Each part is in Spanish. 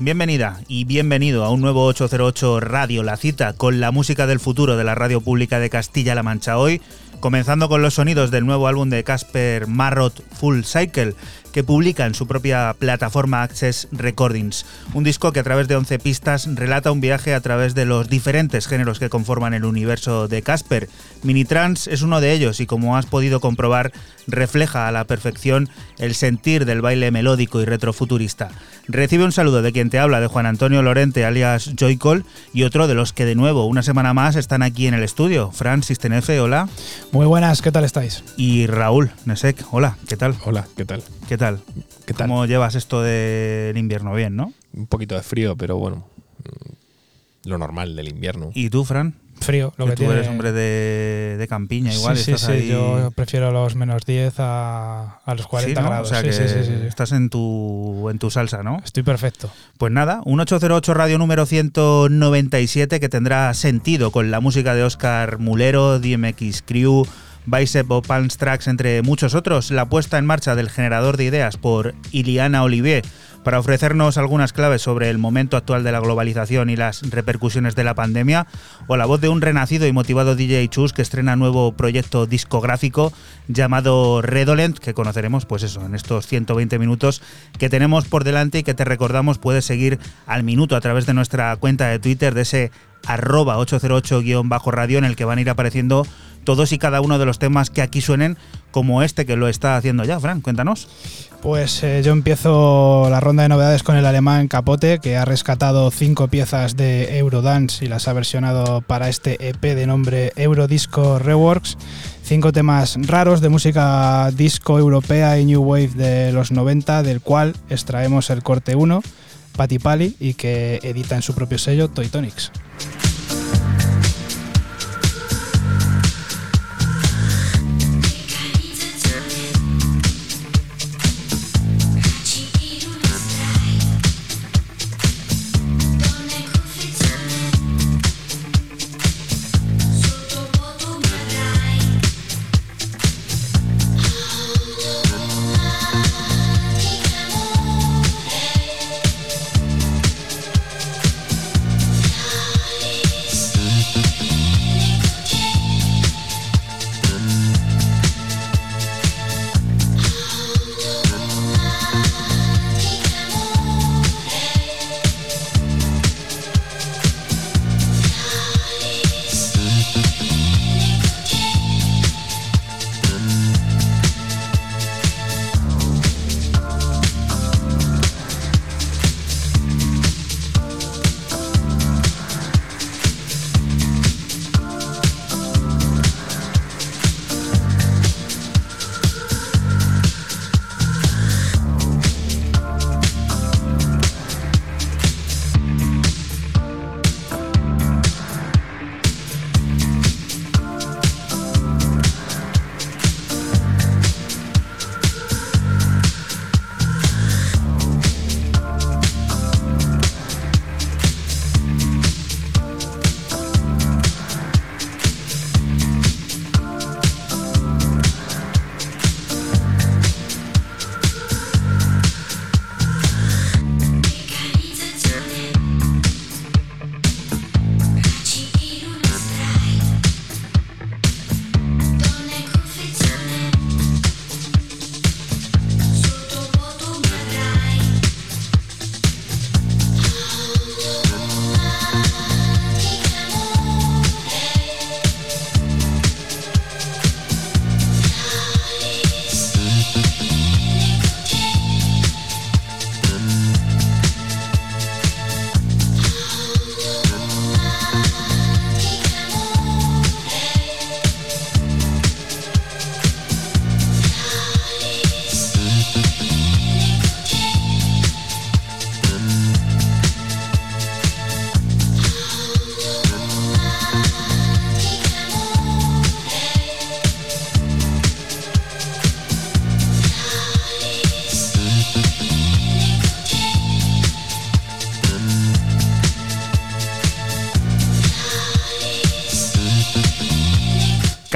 Bienvenida y bienvenido a un nuevo 808 Radio La Cita con la música del futuro de la radio pública de Castilla-La Mancha hoy, comenzando con los sonidos del nuevo álbum de Casper Marrot Full Cycle, que publica en su propia plataforma Access Recordings. Un disco que a través de 11 pistas relata un viaje a través de los diferentes géneros que conforman el universo de Casper. Minitrans es uno de ellos y como has podido comprobar refleja a la perfección el sentir del baile melódico y retrofuturista. Recibe un saludo de quien te habla, de Juan Antonio Lorente, alias Joycol, y otro de los que de nuevo, una semana más, están aquí en el estudio. Francis Tenefe, hola. Muy buenas, ¿qué tal estáis? Y Raúl Nesek, hola, ¿qué tal? Hola, ¿qué tal? ¿Qué tal? ¿Qué tal? ¿Cómo llevas esto del invierno? Bien, ¿no? Un poquito de frío, pero bueno, lo normal del invierno. ¿Y tú, Fran? Frío, lo que, que, tú tiene... eres hombre de, de campiña, igual. Sí, sí, estás sí, ahí... yo prefiero los menos 10 a, a los 40 Sí, ¿no? grados. O sea que estás en tu, en tu salsa, ¿no? Estoy perfecto. Pues nada, un 808 radio número 197 que tendrá sentido con la música de Oscar Mulero, DMX Crew, Bicep o Palms Tracks, entre muchos otros. La puesta en marcha del generador de ideas por Iliana Olivier para ofrecernos algunas claves sobre el momento actual de la globalización y las repercusiones de la pandemia, o la voz de un renacido y motivado DJ Chus que estrena nuevo proyecto discográfico llamado Redolent, que conoceremos pues eso, en estos 120 minutos que tenemos por delante y que te recordamos puedes seguir al minuto a través de nuestra cuenta de Twitter de ese arroba 808-radio en el que van a ir apareciendo todos y cada uno de los temas que aquí suenen, como este que lo está haciendo ya. Fran, cuéntanos. Pues eh, yo empiezo la ronda de novedades con el alemán Capote, que ha rescatado cinco piezas de Eurodance y las ha versionado para este EP de nombre Eurodisco Reworks. Cinco temas raros de música disco europea y new wave de los 90, del cual extraemos el corte 1, Patti Pali, y que edita en su propio sello Toy Tonics.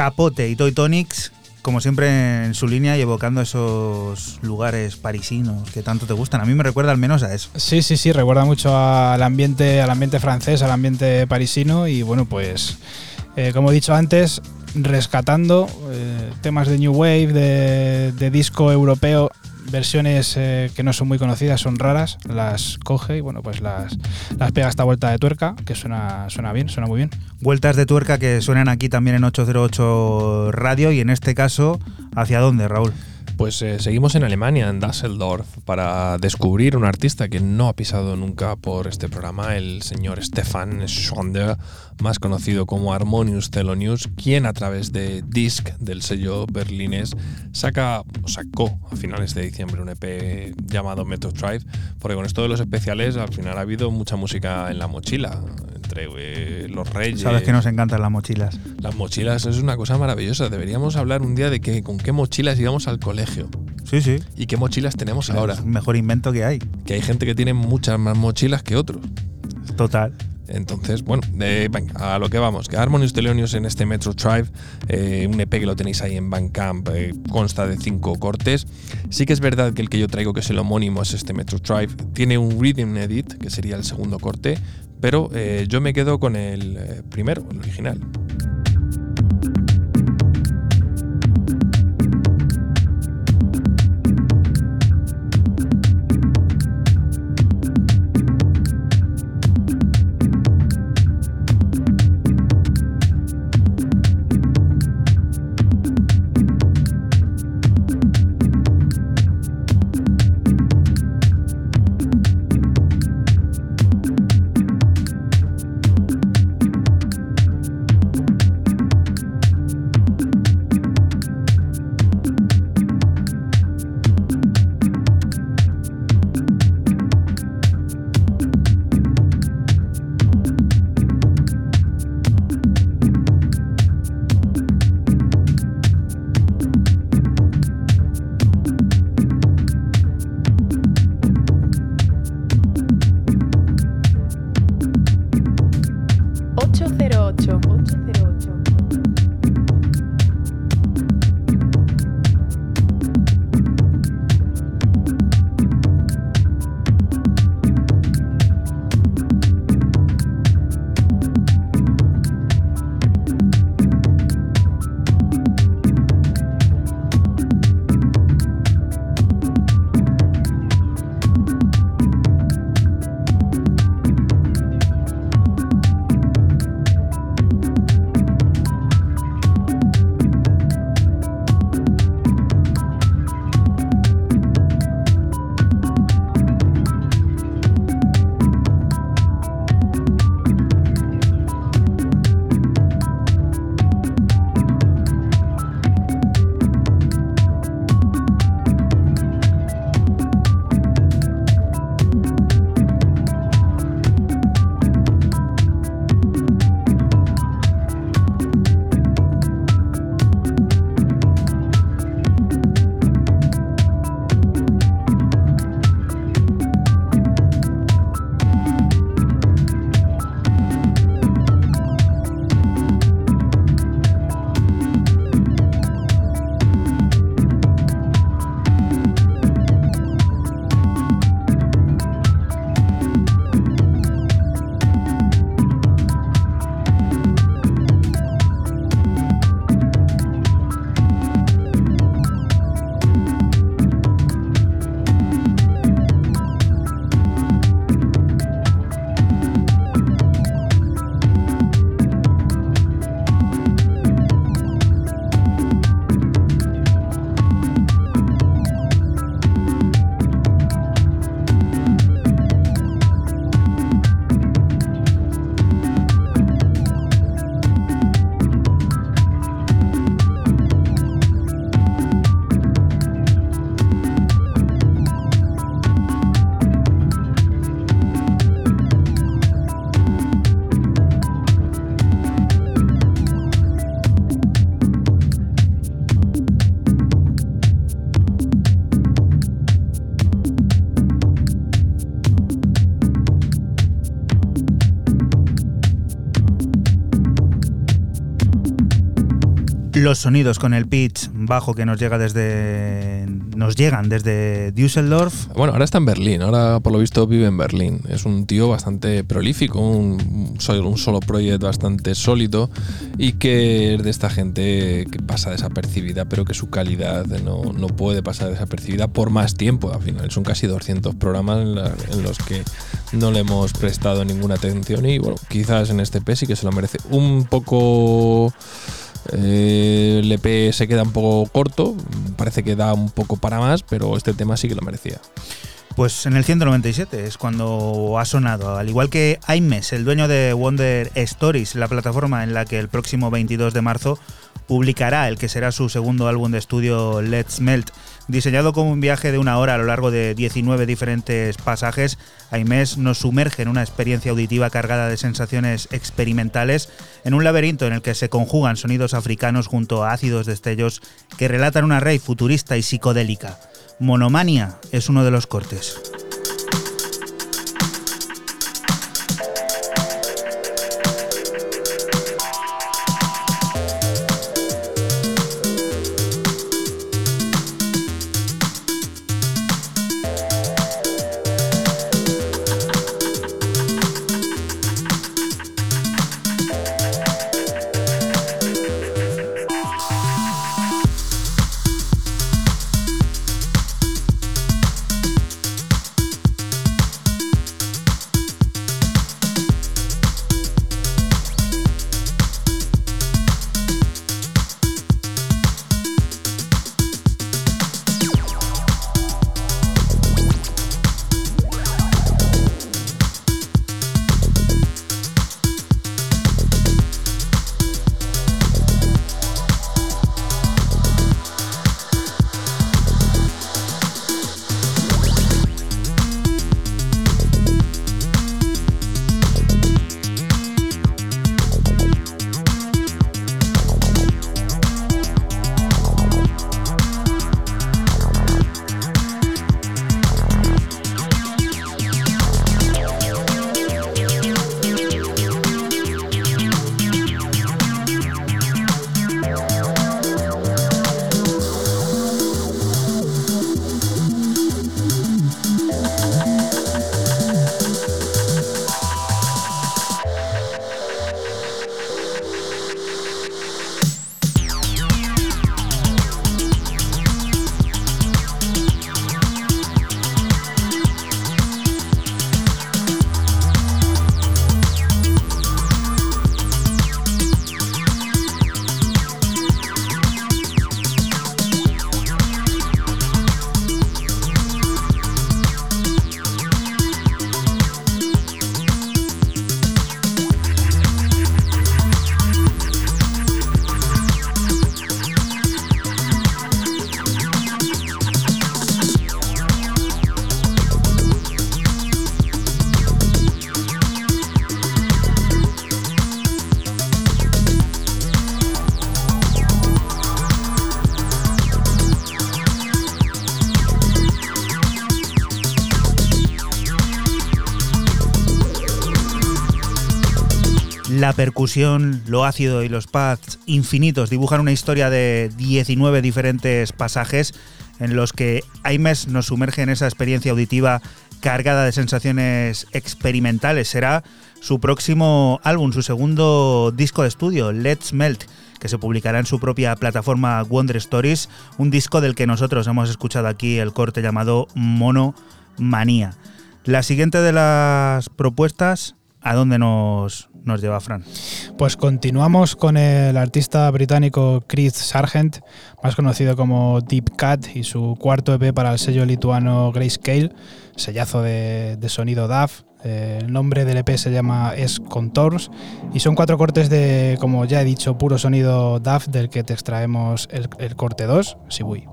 Capote y Toy Tonics como siempre en su línea y evocando esos lugares parisinos que tanto te gustan. A mí me recuerda al menos a eso. Sí, sí, sí, recuerda mucho al ambiente, al ambiente francés, al ambiente parisino y bueno, pues eh, como he dicho antes, rescatando eh, temas de New Wave, de, de disco europeo versiones eh, que no son muy conocidas, son raras, las coge y bueno, pues las, las pega esta vuelta de tuerca, que suena, suena bien, suena muy bien. Vueltas de tuerca que suenan aquí también en 808 Radio y en este caso, ¿hacia dónde, Raúl? Pues eh, seguimos en Alemania, en Düsseldorf, para descubrir un artista que no ha pisado nunca por este programa, el señor Stefan Schonder, más conocido como Harmonious Thelonious, quien a través de Disc del sello berlinés saca, sacó a finales de diciembre un EP llamado Metro Drive, porque con esto de los especiales al final ha habido mucha música en la mochila entre los reyes. Sabes que nos encantan las mochilas. Las mochilas es una cosa maravillosa. Deberíamos hablar un día de que, con qué mochilas íbamos al colegio. Sí, sí. ¿Y qué mochilas tenemos ahora? Es el mejor invento que hay. Que hay gente que tiene muchas más mochilas que otros. Total. Entonces, bueno, eh, a lo que vamos. Que Harmonious Thelonious en este Metro Drive, eh, un EP que lo tenéis ahí en Bandcamp, eh, consta de cinco cortes. Sí que es verdad que el que yo traigo, que es el homónimo, es este Metro Drive, tiene un Rhythm Edit, que sería el segundo corte, pero eh, yo me quedo con el primero, el original. Los sonidos con el pitch bajo que nos llega desde nos llegan desde Düsseldorf. Bueno, ahora está en Berlín, ahora por lo visto vive en Berlín. Es un tío bastante prolífico, un, solo proyecto bastante sólido y que es de esta gente que pasa desapercibida, pero que su calidad no, no puede pasar desapercibida por más tiempo. Al final son casi 200 programas en, los que no le hemos prestado ninguna atención y bueno, quizás en este P sí que se lo merece. Un poco el EP se queda un poco corto, parece que da un poco para más, pero este tema sí que lo merecía. Pues en el 197 es cuando ha sonado, al igual que Aimes, el dueño de Wonder Stories, la plataforma en la que el próximo 22 de marzo publicará el que será su segundo álbum de estudio Let's Melt. Diseñado como un viaje de una hora a lo largo de 19 diferentes pasajes, Aimés nos sumerge en una experiencia auditiva cargada de sensaciones experimentales, en un laberinto en el que se conjugan sonidos africanos junto a ácidos destellos que relatan una rey futurista y psicodélica. Monomania es uno de los cortes. La percusión, lo ácido y los pads infinitos dibujan una historia de 19 diferentes pasajes en los que Aimes nos sumerge en esa experiencia auditiva cargada de sensaciones experimentales. Será su próximo álbum, su segundo disco de estudio, Let's Melt, que se publicará en su propia plataforma Wonder Stories, un disco del que nosotros hemos escuchado aquí el corte llamado Mono Manía. La siguiente de las propuestas, ¿a dónde nos, nos lleva Fran? Pues continuamos con el artista británico Chris Sargent, más conocido como Deep Cat, y su cuarto EP para el sello lituano Grayscale, sellazo de, sonido DAF. Eh, el nombre del EP se llama Es Contours y son cuatro cortes de, como ya he dicho, puro sonido DAF del que te extraemos el, el corte 2, Sibui.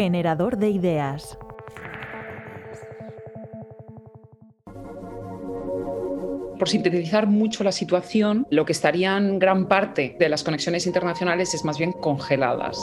Generador de ideas. Por sintetizar mucho la situación, lo que estarían gran parte de las conexiones internacionales es más bien congeladas.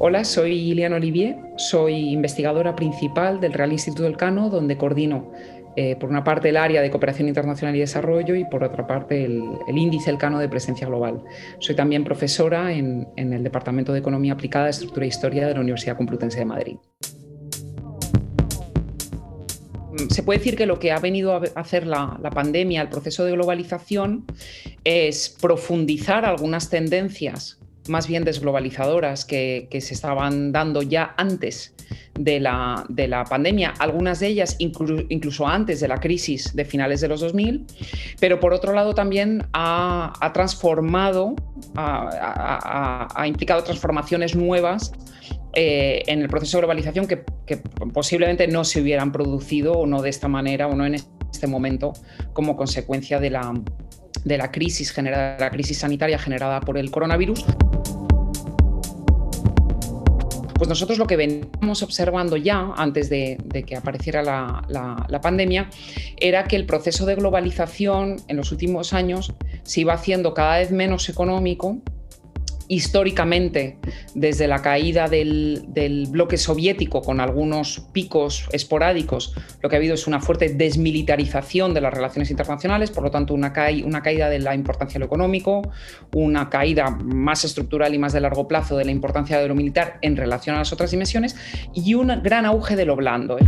Hola, soy Iliana Olivier, soy investigadora principal del Real Instituto del Cano, donde coordino eh, por una parte el área de cooperación internacional y desarrollo y por otra parte el, índice Elcano de presencia global. Soy también profesora en, el Departamento de Economía Aplicada, Estructura e Historia de la Universidad Complutense de Madrid. Se puede decir que lo que ha venido a hacer la, la pandemia, el proceso de globalización, es profundizar algunas tendencias más bien desglobalizadoras que, se estaban dando ya antes de la, de la pandemia, algunas de ellas incluso antes de la crisis de finales de los 2000, pero por otro lado también ha, transformado, ha, implicado transformaciones nuevas eh, en el proceso de globalización que, que, posiblemente no se hubieran producido o no de esta manera o no en este momento como consecuencia de la, de la crisis generada, la crisis sanitaria generada por el coronavirus. Pues nosotros lo que veníamos observando ya antes de, que apareciera la, la, pandemia era que el proceso de globalización en los últimos años se iba haciendo cada vez menos económico históricamente desde la caída del, bloque soviético con algunos picos esporádicos, lo que ha habido es una fuerte desmilitarización de las relaciones internacionales, por lo tanto una, caída de la importancia de lo económico, una caída más estructural y más de largo plazo de la importancia de lo militar en relación a las otras dimensiones y un gran auge de lo blando. ¿eh?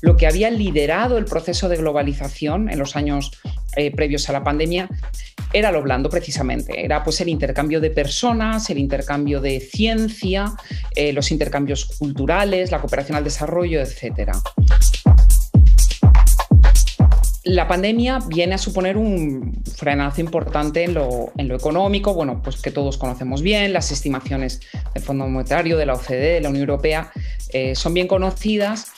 Lo que había liderado el proceso de globalización en los años eh, previos a la pandemia era lo blando precisamente, era pues el intercambio de personas, el intercambio de ciencia, eh, los intercambios culturales, la cooperación al desarrollo, etc. La pandemia viene a suponer un frenazo importante en lo, económico, bueno, pues que todos conocemos bien, las estimaciones del Fondo Monetario, de la OCDE, de la Unión Europea, eh, son bien conocidas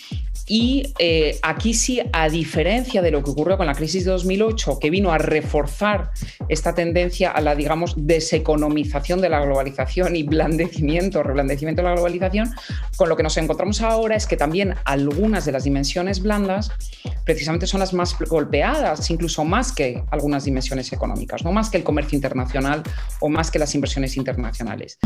y eh, aquí sí, a diferencia de lo que ocurrió con la crisis de 2008, que vino a reforzar esta tendencia a la, digamos, deseconomización de la globalización y blandecimiento, reblandecimiento de la globalización, con lo que nos encontramos ahora es que también algunas de las dimensiones blandas precisamente son las más golpeadas, incluso más que algunas dimensiones económicas, no más que el comercio internacional o más que las inversiones internacionales.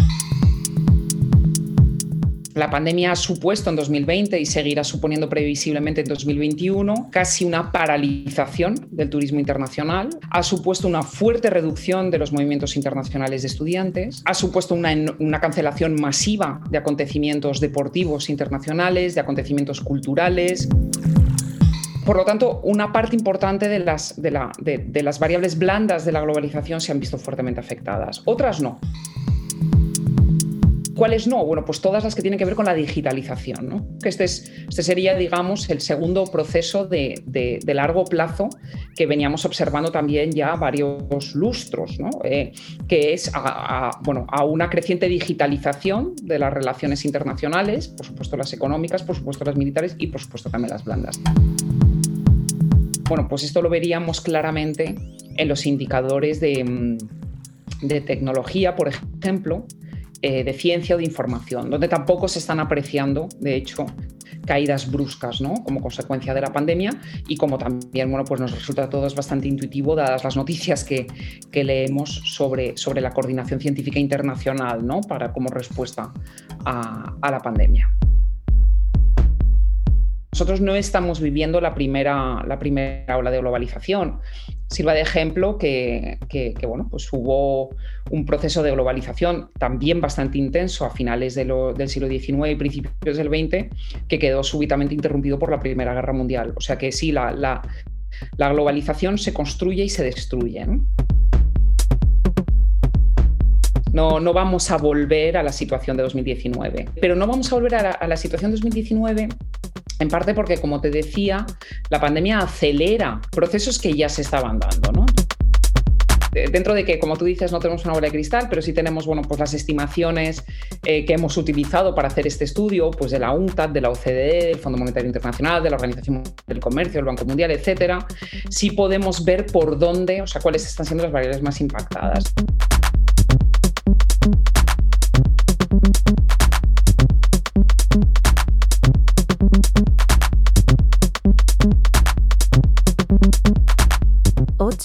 La pandemia ha supuesto en 2020 y seguirá suponiendo previsiblemente en 2021 casi una paralización del turismo internacional, ha supuesto una fuerte reducción de los movimientos internacionales de estudiantes, ha supuesto una, cancelación masiva de acontecimientos deportivos internacionales, de acontecimientos culturales. Por lo tanto, una parte importante de las variables blandas de la globalización se han visto fuertemente afectadas, otras no. ¿Cuáles no? Bueno, pues todas las que tienen que ver con la digitalización. ¿no? Este, es, este sería, digamos, el segundo proceso de, largo plazo que veníamos observando también ya varios lustros, ¿no? Eh, que es a, bueno, a una creciente digitalización de las relaciones internacionales, por supuesto las económicas, por supuesto las militares y por supuesto también las blandas. Bueno, pues esto lo veríamos claramente en los indicadores de tecnología, por ejemplo, eh, de ciencia o de información, donde tampoco se están apreciando, de hecho, caídas bruscas ¿no? como consecuencia de la pandemia y como también bueno, pues nos resulta a todos bastante intuitivo dadas las noticias que, que leemos sobre, sobre la coordinación científica internacional ¿no? para, como respuesta a, a la pandemia. Nosotros no estamos viviendo la primera, la primera ola de globalización sirva de ejemplo que, bueno, pues hubo un proceso de globalización también bastante intenso a finales del siglo XIX y principios del XX que quedó súbitamente interrumpido por la Primera Guerra Mundial. O sea que sí, la, la, globalización se construye y se destruye. ¿no? No, vamos a volver a la situación de 2019. Pero no vamos a volver a la, a la situación de 2019 en parte porque, como te decía, la pandemia acelera procesos que ya se estaban dando, ¿no? dentro de que, como tú dices, no tenemos una bola de cristal, pero sí tenemos bueno, pues las estimaciones eh, que hemos utilizado para hacer este estudio, pues de la UNCTAD, de la OCDE, del Fondo Monetario Internacional, de la Organización del Comercio, del Banco Mundial, etcétera, sí podemos ver por dónde, o sea, cuáles están siendo las variables más impactadas.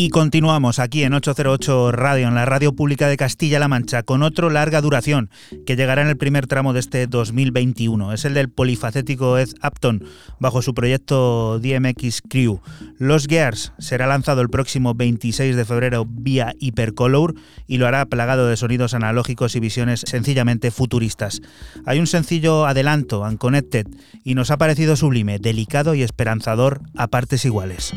Y continuamos aquí en 808 Radio, en la radio pública de Castilla-La Mancha, con otro larga duración que llegará en el primer tramo de este 2021. Es el del polifacético Ed Upton, bajo su proyecto DMX Crew. Los Gears será lanzado el próximo 26 de febrero vía Hypercolor y lo hará plagado de sonidos analógicos y visiones sencillamente futuristas. Hay un sencillo adelanto, Unconnected, y nos ha parecido sublime, delicado y esperanzador a partes iguales.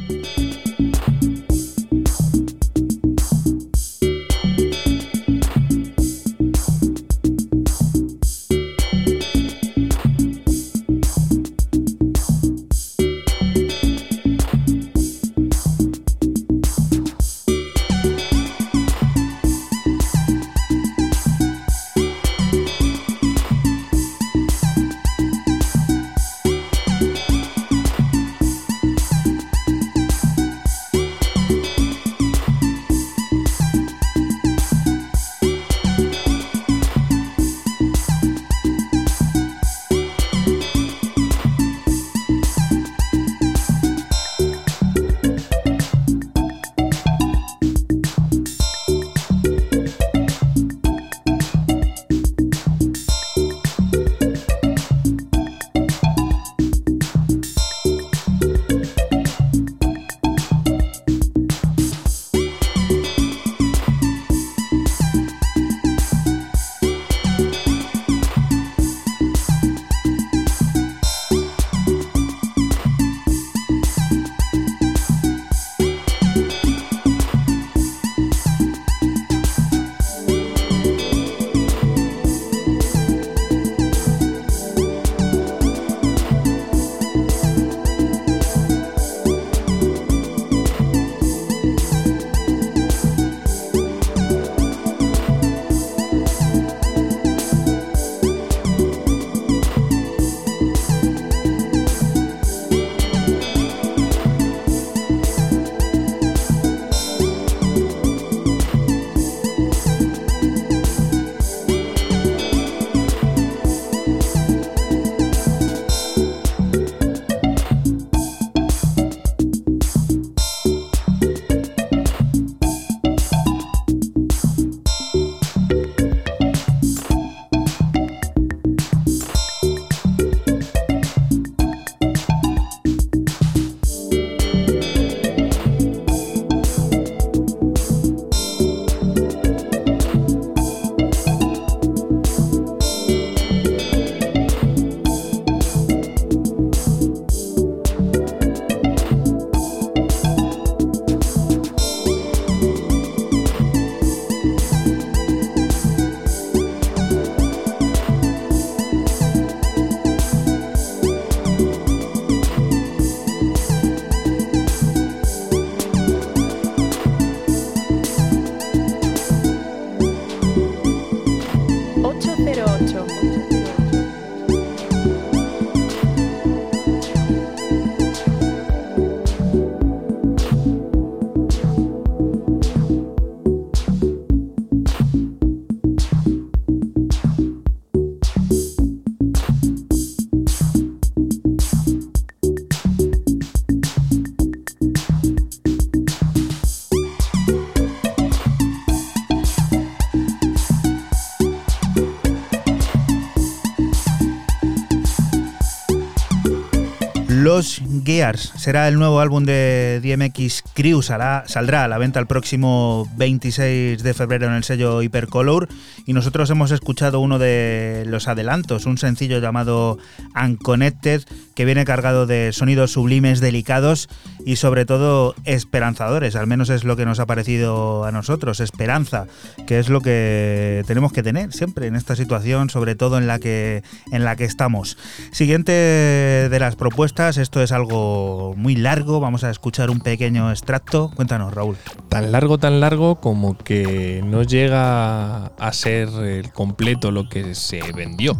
Gears. Será el nuevo álbum de DMX Crew, saldrá a la venta el próximo 26 de febrero en el sello Hypercolor. Y nosotros hemos escuchado uno de los adelantos, un sencillo llamado Unconnected que viene cargado de sonidos sublimes, delicados y sobre todo esperanzadores, al menos es lo que nos ha parecido a nosotros, esperanza, que es lo que tenemos que tener siempre en esta situación, sobre todo en la que, en la que estamos. Siguiente de las propuestas esto es algo muy largo, vamos a escuchar un pequeño extracto. Cuéntanos, Raúl. Tan largo, tan largo como que no llega a ser el completo lo que se vendió.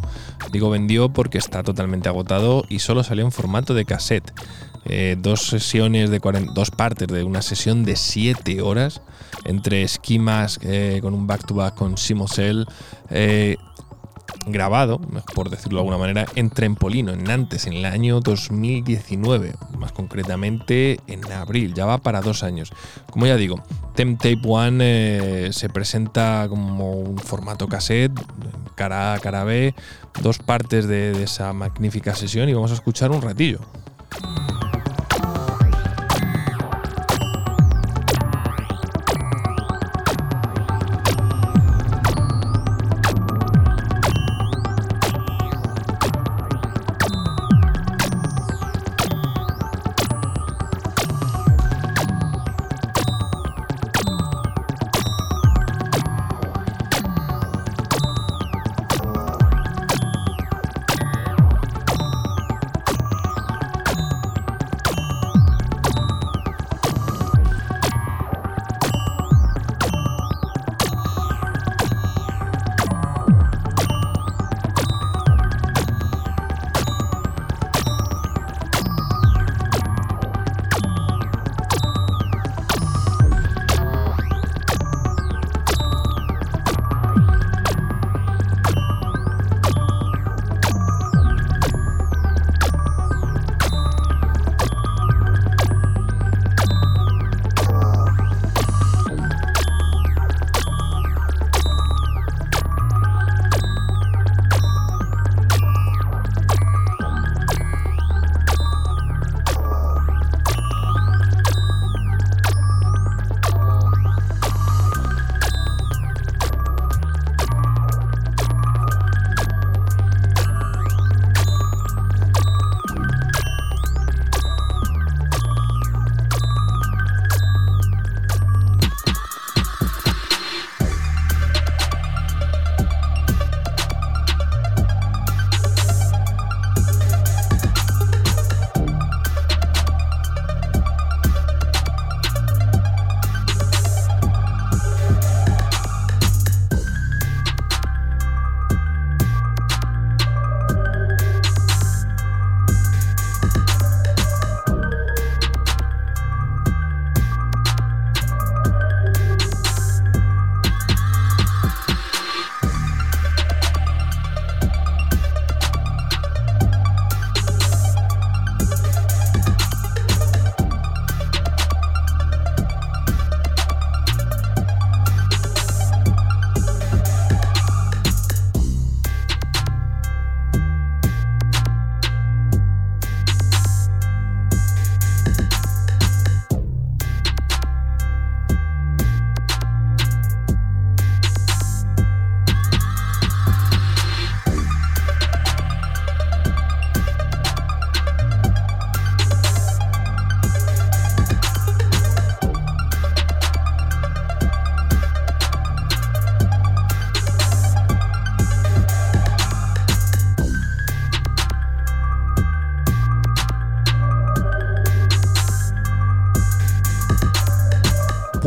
Digo vendió porque está totalmente agotado y solo salió en formato de cassette. Eh, dos sesiones de dos partes de una sesión de 7 horas entre esquimas eh, con un back-to-back con Simosel. Grabado, por decirlo de alguna manera, en Trempolino, en Nantes, en el año 2019, más concretamente en abril, ya va para dos años. Como ya digo, Temp One eh, se presenta como un formato cassette, cara A, cara B, dos partes de esa magnífica sesión y vamos a escuchar un ratillo.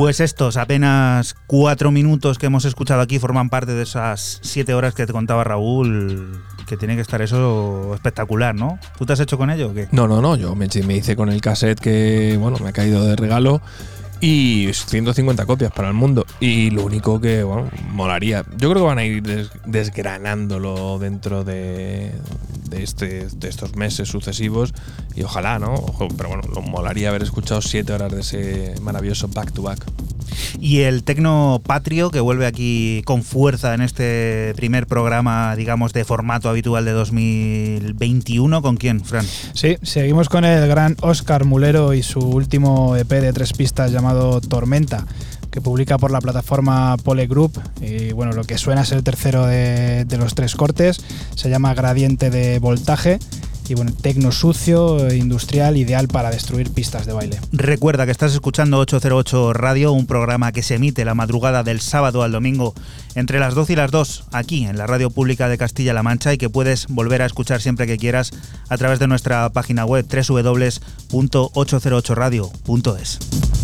Pues estos apenas cuatro minutos que hemos escuchado aquí forman parte de esas siete horas que te contaba Raúl, que tiene que estar eso espectacular, ¿no? ¿Tú te has hecho con ello o qué? No, no, no, yo me, me hice con el cassette que, bueno, me ha caído de regalo y 150 copias para el mundo. Y lo único que, bueno, molaría. Yo creo que van a ir desgranándolo dentro de, este, de estos meses sucesivos y ojalá, ¿no? Pero bueno, lo molaría haber escuchado siete horas de ese maravilloso back to back. Y el Tecno Patrio, que vuelve aquí con fuerza en este primer programa, digamos, de formato habitual de 2021, ¿con quién, Fran? Sí, seguimos con el gran Oscar Mulero y su último EP de tres pistas llamado Tormenta que publica por la plataforma Pole Group. Y bueno, lo que suena es el tercero de, los tres cortes. Se llama Gradiente de Voltaje y bueno, tecno sucio, industrial, ideal para destruir pistas de baile. Recuerda que estás escuchando 808 Radio, un programa que se emite la madrugada del sábado al domingo entre las 12 y las 2 aquí en la Radio Pública de Castilla-La Mancha y que puedes volver a escuchar siempre que quieras a través de nuestra página web www.808radio.es.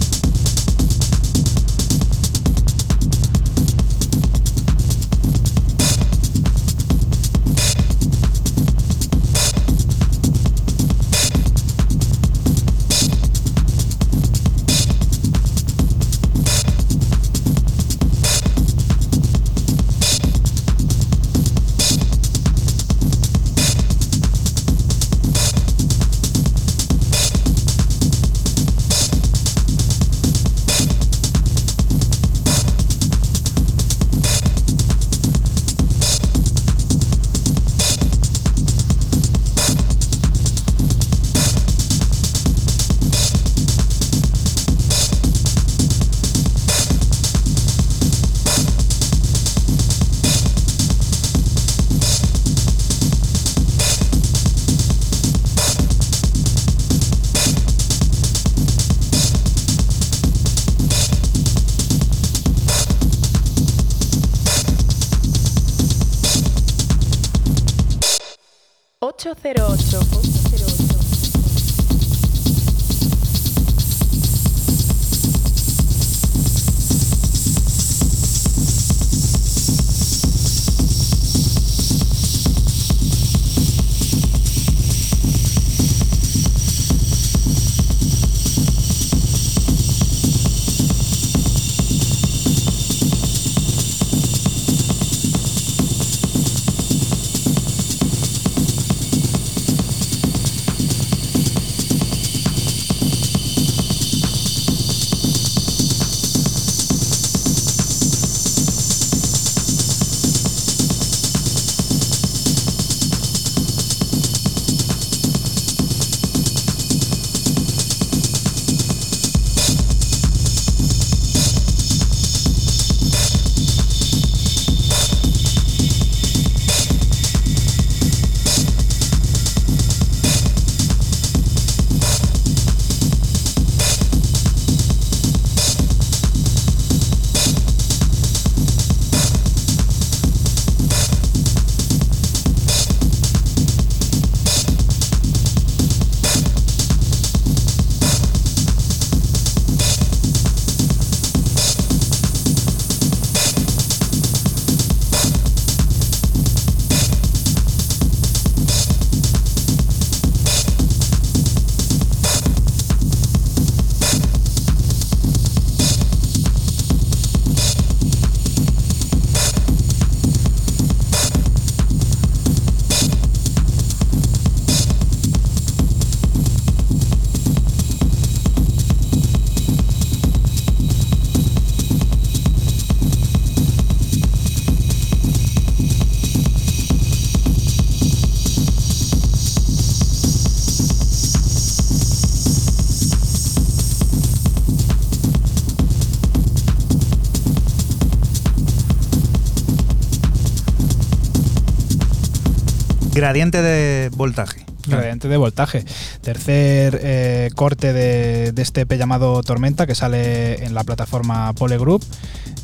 Gradiente de voltaje. Gradiente de voltaje. Tercer eh, corte de, este EP llamado Tormenta que sale en la plataforma Pole Group.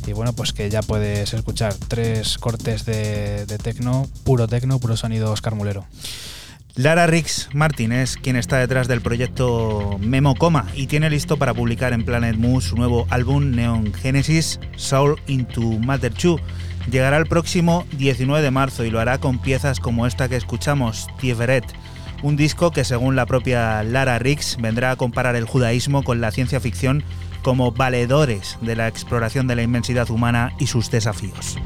Y bueno, pues que ya puedes escuchar tres cortes de, de tecno, puro tecno, puro sonido Oscar Mulero. Lara Rix Martin es quien está detrás del proyecto Memo Coma y tiene listo para publicar en Planet Moose su nuevo álbum Neon Genesis Soul into Matter 2 Llegará el próximo 19 de marzo y lo hará con piezas como esta que escuchamos, Tieveret, un disco que según la propia Lara Rix vendrá a comparar el judaísmo con la ciencia ficción como valedores de la exploración de la inmensidad humana y sus desafíos.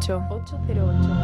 808. 808.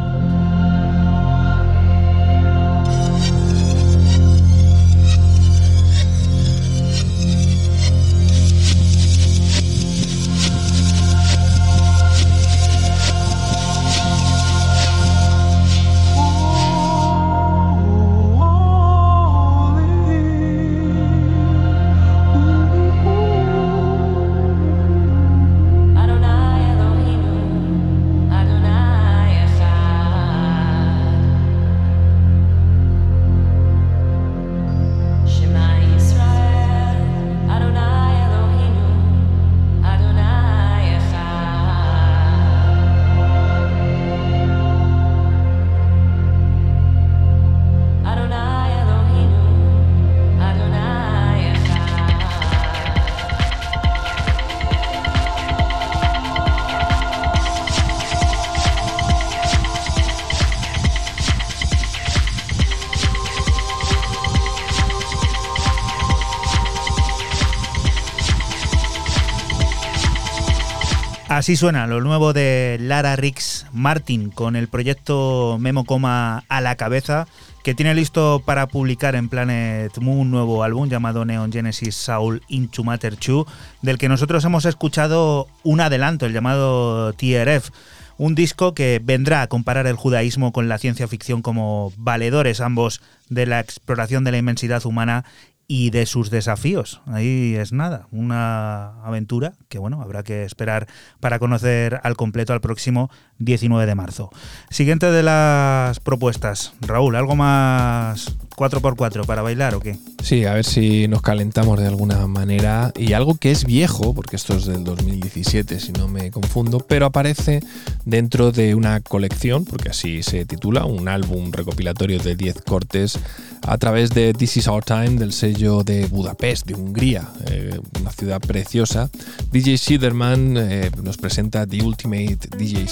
Así suena lo nuevo de Lara Rix Martin con el proyecto Memo Coma a la cabeza que tiene listo para publicar en Planet Moon un nuevo álbum llamado Neon Genesis Soul Into Matter 2 del que nosotros hemos escuchado un adelanto, el llamado TRF. Un disco que vendrá a comparar el judaísmo con la ciencia ficción como valedores ambos de la exploración de la inmensidad humana y de sus desafíos. Ahí es nada, una aventura que bueno, habrá que esperar para conocer al completo al próximo 19 de marzo. Siguiente de las propuestas. Raúl, ¿algo más 4x4 para bailar o qué? Sí, a ver si nos calentamos de alguna manera. Y algo que es viejo, porque esto es del 2017, si no me confundo, pero aparece dentro de una colección, porque así se titula, un álbum recopilatorio de 10 cortes a través de This Is Our Time del sello de Budapest, de Hungría, eh, una ciudad preciosa. DJ Siderman eh, nos presenta The Ultimate DJ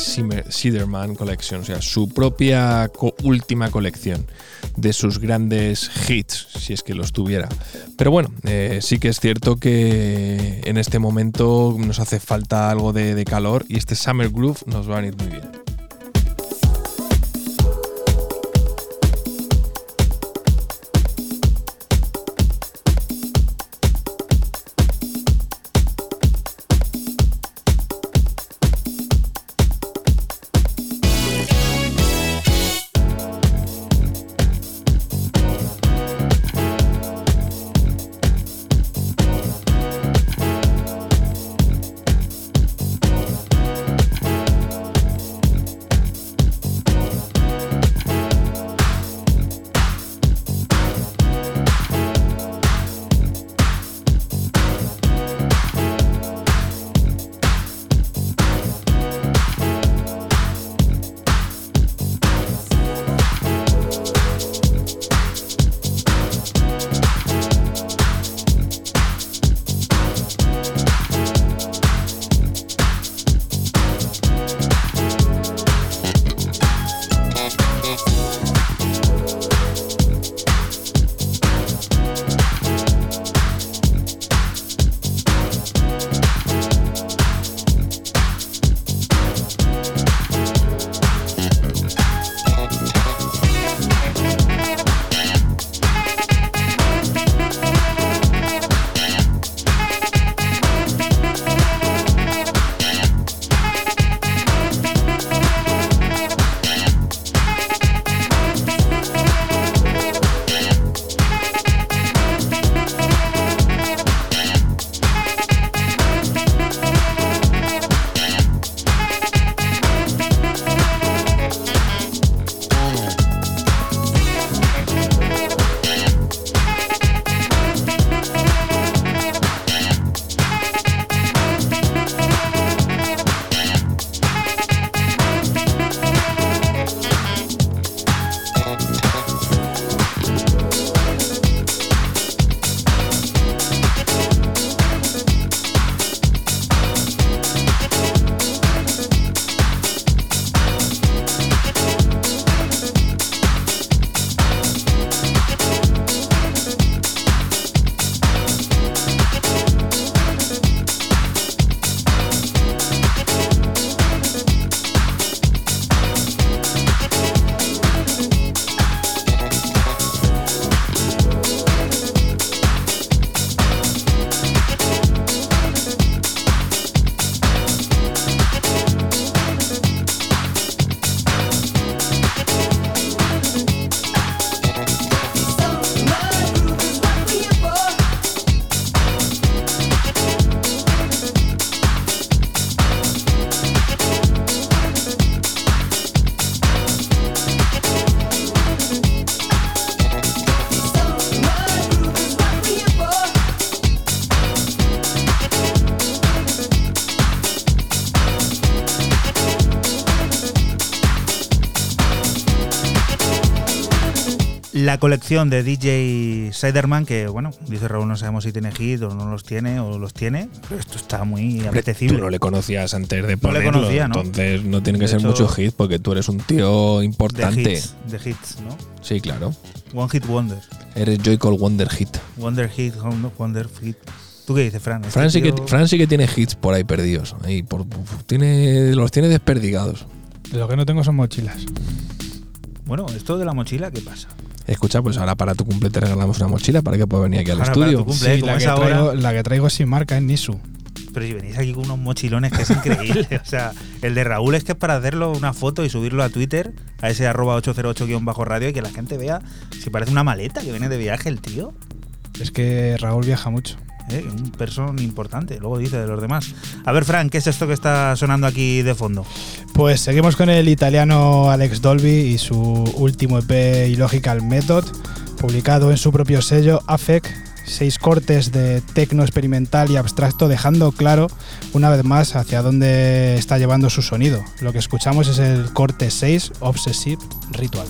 Siderman Collection, o sea, su propia última colección de sus grandes hits, si es que los tuviera. Pero bueno, eh, sí que es cierto que en este momento nos hace falta algo de, de calor y este Summer Groove nos va a venir muy bien. La colección de DJ Siderman, que bueno, dice Raúl, no sabemos si tiene hit o no los tiene o los tiene, pero esto está muy apetecible. Tú no le conocías antes de No le ponerlo, conocía, ¿no? entonces no tiene que De ser hecho, mucho hit porque tú eres un tío de importante. hits, de hits, ¿no? Sí, claro. One Hit Wonder. Eres Joycall Wonder Hit. Wonder Hit, Wonder Hit. ¿Tú qué dices, Fran? Este Fran sí, que, Fran sí que tiene hits por ahí perdidos. Ahí por, tiene, los tiene desperdigados. Lo que no tengo son mochilas. Bueno, esto de la mochila, ¿qué pasa? Escucha, pues ahora para tu cumple te regalamos una mochila para que puedas venir aquí al Ahora para estudio. tu cumple, Sí, la, es que traigo, la que traigo es sin marca es Nisu. Pero si venís aquí con unos mochilones que es increíble. o sea, el de Raúl es que es para hacerlo una foto y subirlo a Twitter, a ese arroba 808-radio y que la gente vea si parece una maleta que viene de viaje el tío. Es que Raúl viaja mucho. ¿Eh? Un person importante. Luego dice de los demás. A ver, Fran, ¿qué es esto que está sonando aquí de fondo? Pues seguimos con el italiano Alex Dolby y su último EP Illogical Method, publicado en su propio sello AFEC. Seis cortes de tecno experimental y abstracto, dejando claro una vez más hacia dónde está llevando su sonido. Lo que escuchamos es el corte 6, Obsessive Ritual.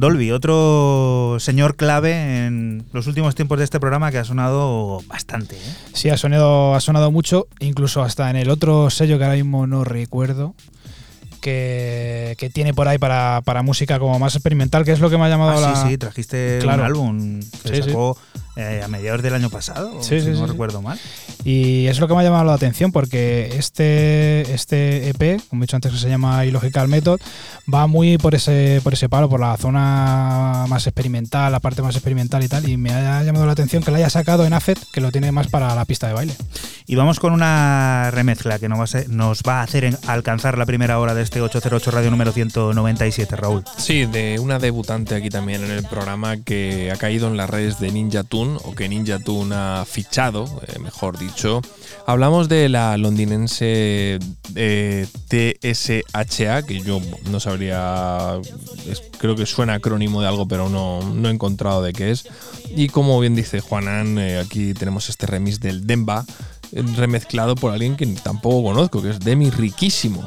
Dolby, otro señor clave en los últimos tiempos de este programa que ha sonado bastante. ¿eh? Sí, ha sonado, ha sonado mucho, incluso hasta en el otro sello que ahora mismo no recuerdo, que, que tiene por ahí para, para música como más experimental, que es lo que me ha llamado Ah, la... sí, sí, trajiste Claro. un álbum que Sí, sí. Eh, a mediados del año pasado, Sí, si sí, no sí. recuerdo mal. Y es lo que me ha llamado la atención porque este, este EP, como he dicho antes que se llama Illogical Method, va muy por ese, por ese palo, por la zona más experimental, la parte más experimental y tal. Y me ha llamado la atención que la haya sacado en AFET, que lo tiene más para la pista de baile. Y vamos con una remezcla que nos va a, ser- nos va a hacer en- alcanzar la primera hora de este 808 Radio número 197, Raúl. Sí, de una debutante aquí también en el programa que ha caído en las redes de Ninja Tune o que Ninja Tune ha fichado, eh, mejor dicho. Hablamos de la londinense eh, TSHA, que yo no sabría, creo que suena acrónimo de algo, pero no, no he encontrado de qué es. Y como bien dice Juanan, eh, aquí tenemos este remix del Demba, eh, remezclado por alguien que tampoco conozco, que es Demi Riquísimo.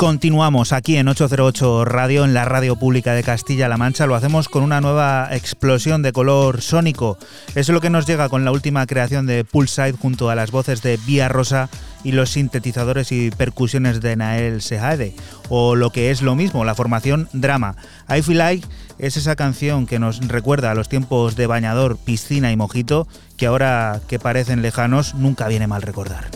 continuamos aquí en 808 Radio, en la radio pública de Castilla-La Mancha. Lo hacemos con una nueva explosión de color sónico. Eso es lo que nos llega con la última creación de Poolside junto a las voces de Vía Rosa y los sintetizadores y percusiones de Nael Sehade. O lo que es lo mismo, la formación Drama. I Feel Like es esa canción que nos recuerda a los tiempos de bañador, piscina y mojito, que ahora que parecen lejanos, nunca viene mal recordar.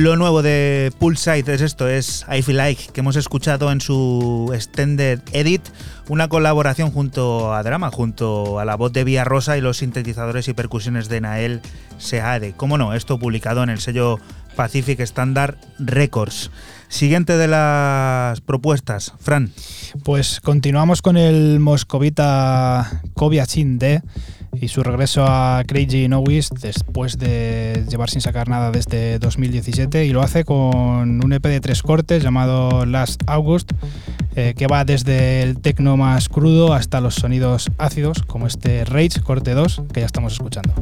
Lo nuevo de Pulsite es esto, es I Feel Like, que hemos escuchado en su Extended Edit, una colaboración junto a Drama, junto a la voz de Vía Rosa y los sintetizadores y percusiones de Nael Seade. ¿Cómo no? Esto publicado en el sello Pacific Standard Records. Siguiente de las propuestas, Fran. Pues continuamos con el moscovita Kobiachin D y su regreso a Crazy Nowis después de llevar sin sacar nada desde 2017 y lo hace con un EP de tres cortes llamado Last August eh, que va desde el tecno más crudo hasta los sonidos ácidos como este Rage corte 2 que ya estamos escuchando.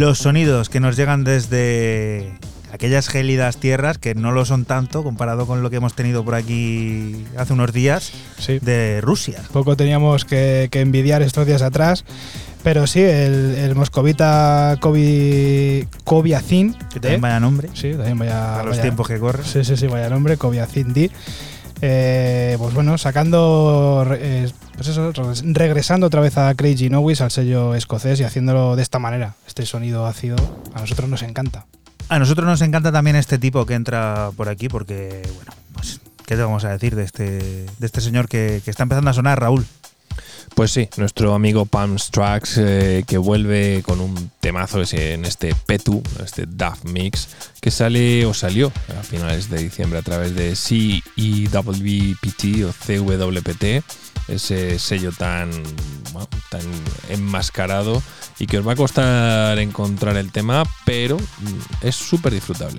Los sonidos que nos llegan desde aquellas gélidas tierras que no lo son tanto comparado con lo que hemos tenido por aquí hace unos días Sí. de Rusia. Poco teníamos que, que envidiar estos días atrás. Pero sí, el, el moscovita Kobi, Kobiacin. Que también ¿eh? vaya nombre. Sí, también vaya. a los vaya- tiempos que corren. Sí, sí, sí, vaya nombre, Kobiacin D. Eh, pues bueno, sacando. eh, pues eso, re- regresando otra vez a Crazy Nowis, al sello escocés, y haciéndolo de esta manera. Este sonido ácido a nosotros nos encanta. A nosotros nos encanta también este tipo que entra por aquí porque, bueno, pues, ¿qué te vamos a decir de este, de este señor que, que está empezando a sonar, Raúl? Pues sí, nuestro amigo Palms Tracks que vuelve con un temazo ese, en este Petu, este Daft Mix, que sale o salió a finales de diciembre a través de CEWPT o CWPT, ese sello tan, tan enmascarado y que os va a costar encontrar el tema, pero mm, es súper disfrutable.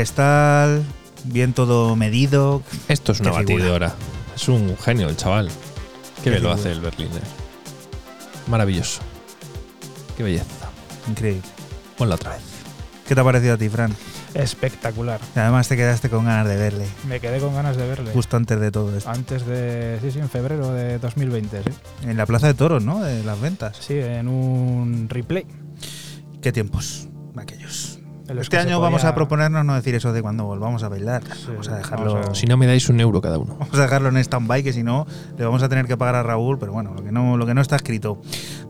Orquestal, bien todo medido. Esto es una batidora. Es un genio el chaval. Qué Qué bien lo hace el Berliner. Maravilloso. Qué belleza. Increíble. Ponla otra vez. ¿Qué te ha parecido a ti, Fran? Espectacular. Y además te quedaste con ganas de verle, Me quedé con ganas de verle. justo antes de todo esto. Antes de. Sí, sí, en febrero de 2020, sí. En la Plaza de Toros, ¿no? De las ventas. Sí, en un replay. Qué tiempos Este año vamos a proponernos no decir eso de cuando volvamos a bailar. vamos a dejarlo. vamos a- Si no me dais un euro cada uno. Vamos a dejarlo en stand-by, que si no, le vamos a tener que pagar a Raúl, pero bueno, lo que, no, lo que no está escrito.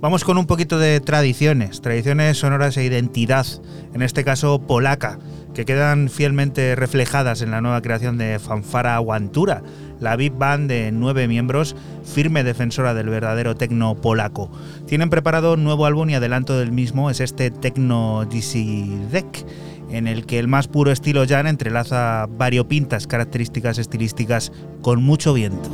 Vamos con un poquito de tradiciones, tradiciones sonoras e identidad, en este caso polaca, que quedan fielmente reflejadas en la nueva creación de Fanfara Aguantura, la big band de nueve miembros, firme defensora del verdadero tecno polaco. Tienen preparado un nuevo álbum y adelanto del mismo es este Tecno Deck en el que el más puro estilo Jan entrelaza variopintas características estilísticas con mucho viento.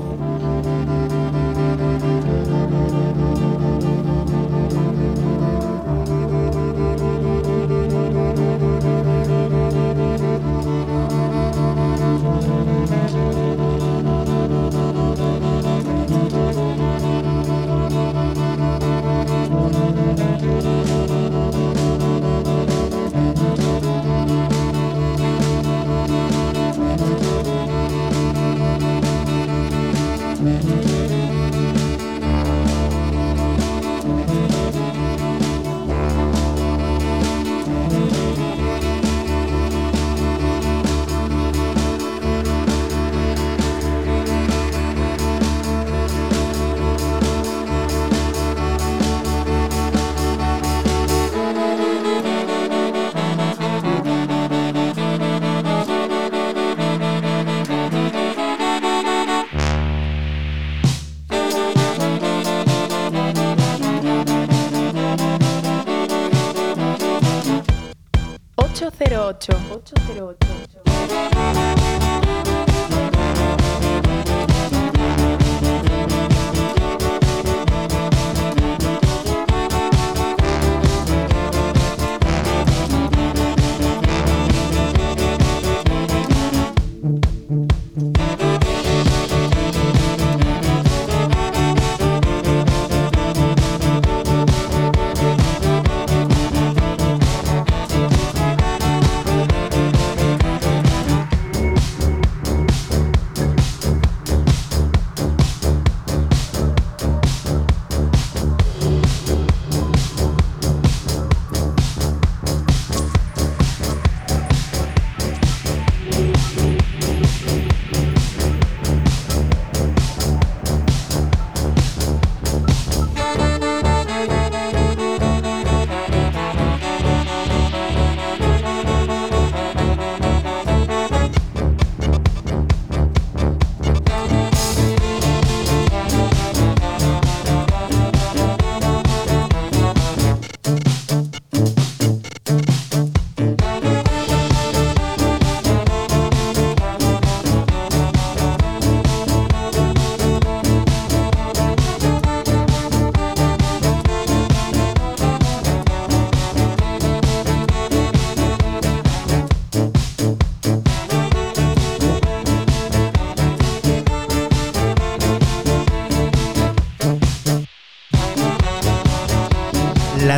808. 808.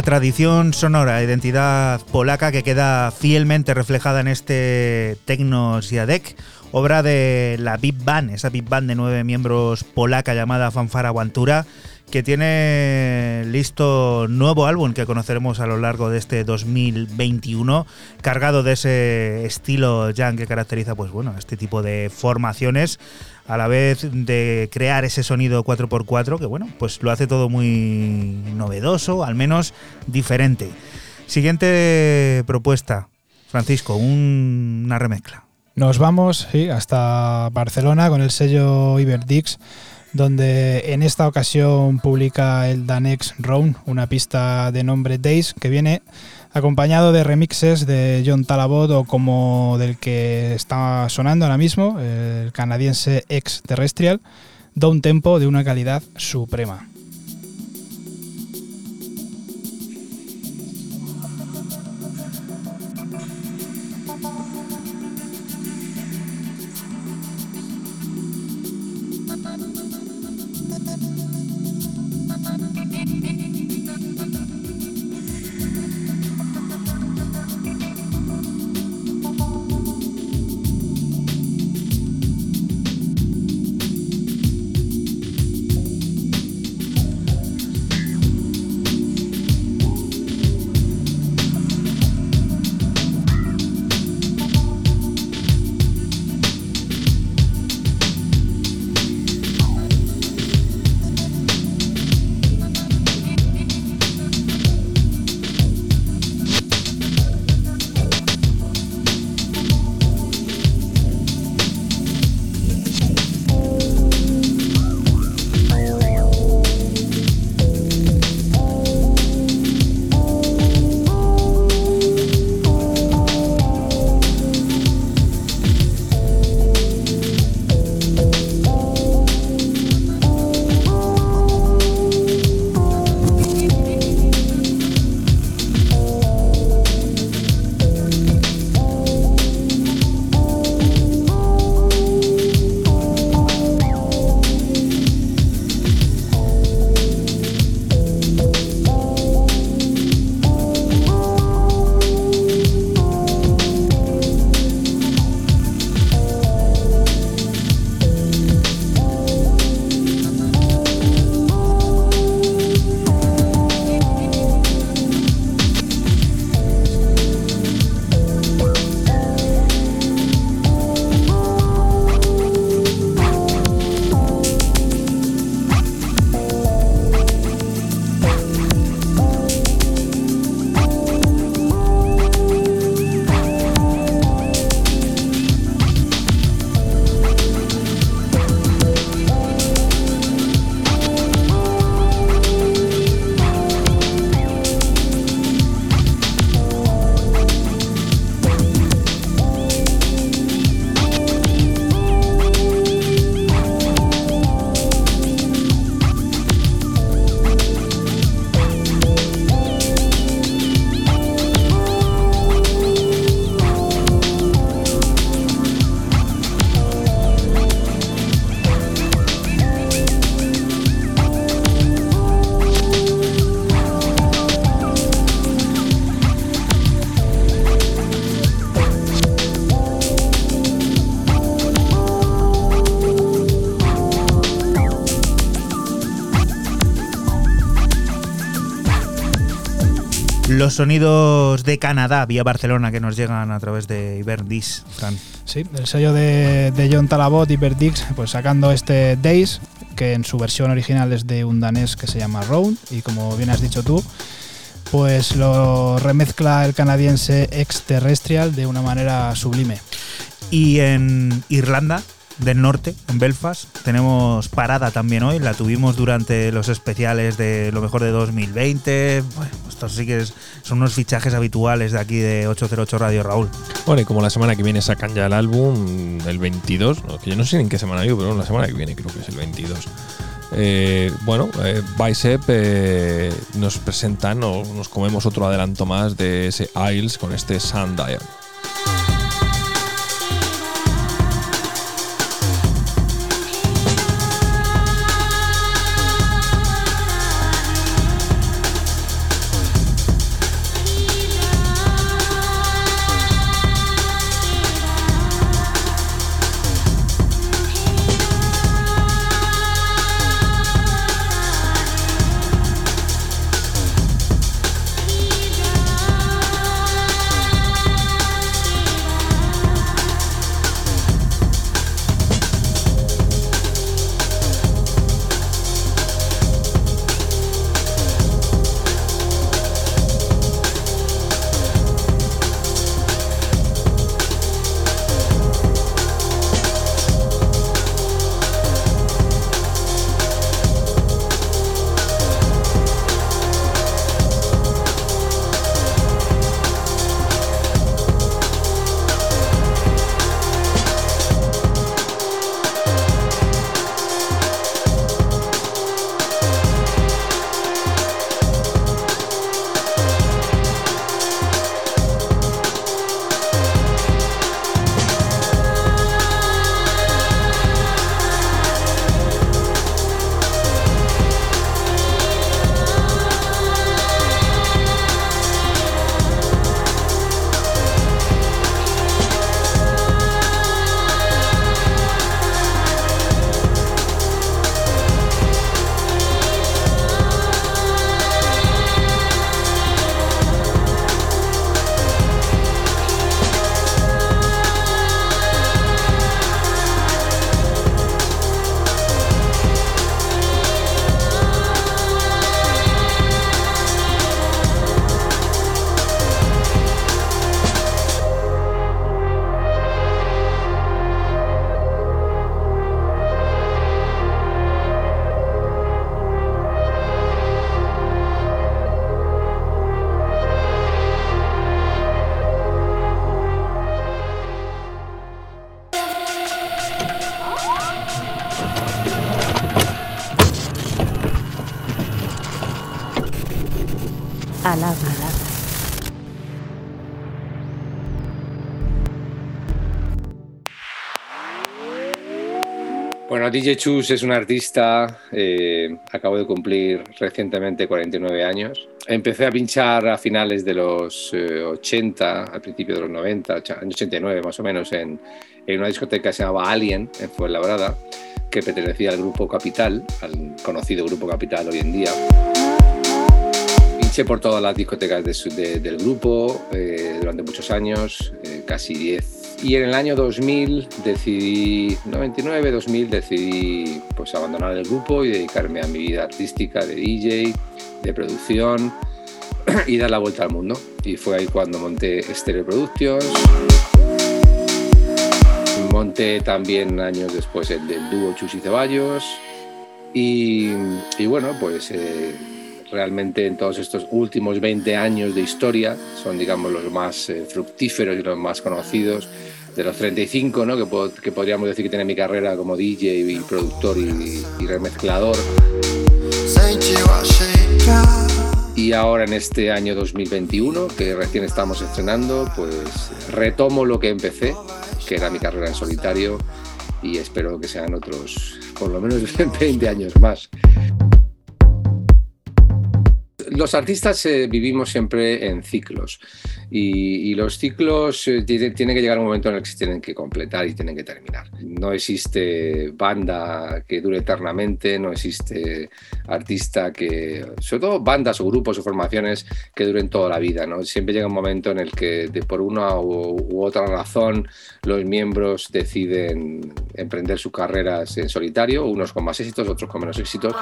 Tradición sonora, identidad polaca que queda fielmente reflejada en este Tecno Siadek, obra de la Big Band, esa Big Band de nueve miembros polaca llamada Fanfara Aguantura, que tiene listo nuevo álbum que conoceremos a lo largo de este 2021, cargado de ese estilo jam que caracteriza pues bueno, este tipo de formaciones, a la vez de crear ese sonido 4x4 que bueno, pues lo hace todo muy novedoso, al menos diferente. Siguiente propuesta, Francisco, un- una remezcla. Nos vamos hasta Barcelona con el sello Iberdix, donde en esta ocasión publica el Danex Round, una pista de nombre Days, que viene acompañado de remixes de John Talabot o como del que está sonando ahora mismo, el canadiense Ex Terrestrial, da un tempo de una calidad suprema. Los sonidos de Canadá vía Barcelona que nos llegan a través de Iberdix, Fran. Sí, el sello de, de John Talabot, Iberdix, pues sacando este Days, que en su versión original es de un danés que se llama Round, y como bien has dicho tú, pues lo remezcla el canadiense exterrestrial de una manera sublime. Y en Irlanda del Norte, en Belfast, tenemos parada también hoy. La tuvimos durante los especiales de lo mejor de 2020. Bueno, estos sí que es- son unos fichajes habituales de aquí de 808 Radio Raúl. Bueno, y como la semana que viene sacan ya el álbum, el 22, ¿no? que yo no sé en qué semana vivo, pero la semana que viene creo que es el 22. Eh, bueno, eh, Bicep eh, nos presentan o nos comemos otro adelanto más de ese Isles con este Sundial. DJ Chus es un artista, eh, acabo de cumplir recientemente 49 años. Empecé a pinchar a finales de los eh, 80, al principio de los 90, ocha- año 89 más o menos, en, en una discoteca que se llamaba Alien, en Fuenlabrada, que pertenecía al grupo Capital, al conocido grupo Capital hoy en día. Pinché por todas las discotecas de de- del grupo eh, durante muchos años, eh, casi 10. Y en el año 2000 decidí, 99, 2000, decidí pues abandonar el grupo y dedicarme a mi vida artística de DJ, de producción y dar la vuelta al mundo. Y fue ahí cuando monté Stereo Productions. Monté también años después el del dúo Chus y Ceballos. Y, y bueno, pues eh, realmente en todos estos últimos 20 años de historia son, digamos, los más eh, fructíferos y los más conocidos. De los 35, ¿no? que, po- que podríamos decir que tiene mi carrera como DJ y productor y, y remezclador. Y ahora en este año 2021, que recién estamos estrenando, pues retomo lo que empecé, que era mi carrera en solitario, y espero que sean otros, por lo menos 20 años más. Los artistas eh, vivimos siempre en ciclos y, los ciclos eh, tienen que llegar un momento en el que se tienen que completar y tienen que terminar. No existe banda que dure eternamente, no existe artista que, sobre todo bandas o grupos o formaciones que duren toda la vida. ¿no? Siempre llega un momento en el que de por una u, otra razón los miembros deciden emprender sus carreras en solitario, unos con más éxitos, otros con menos éxitos.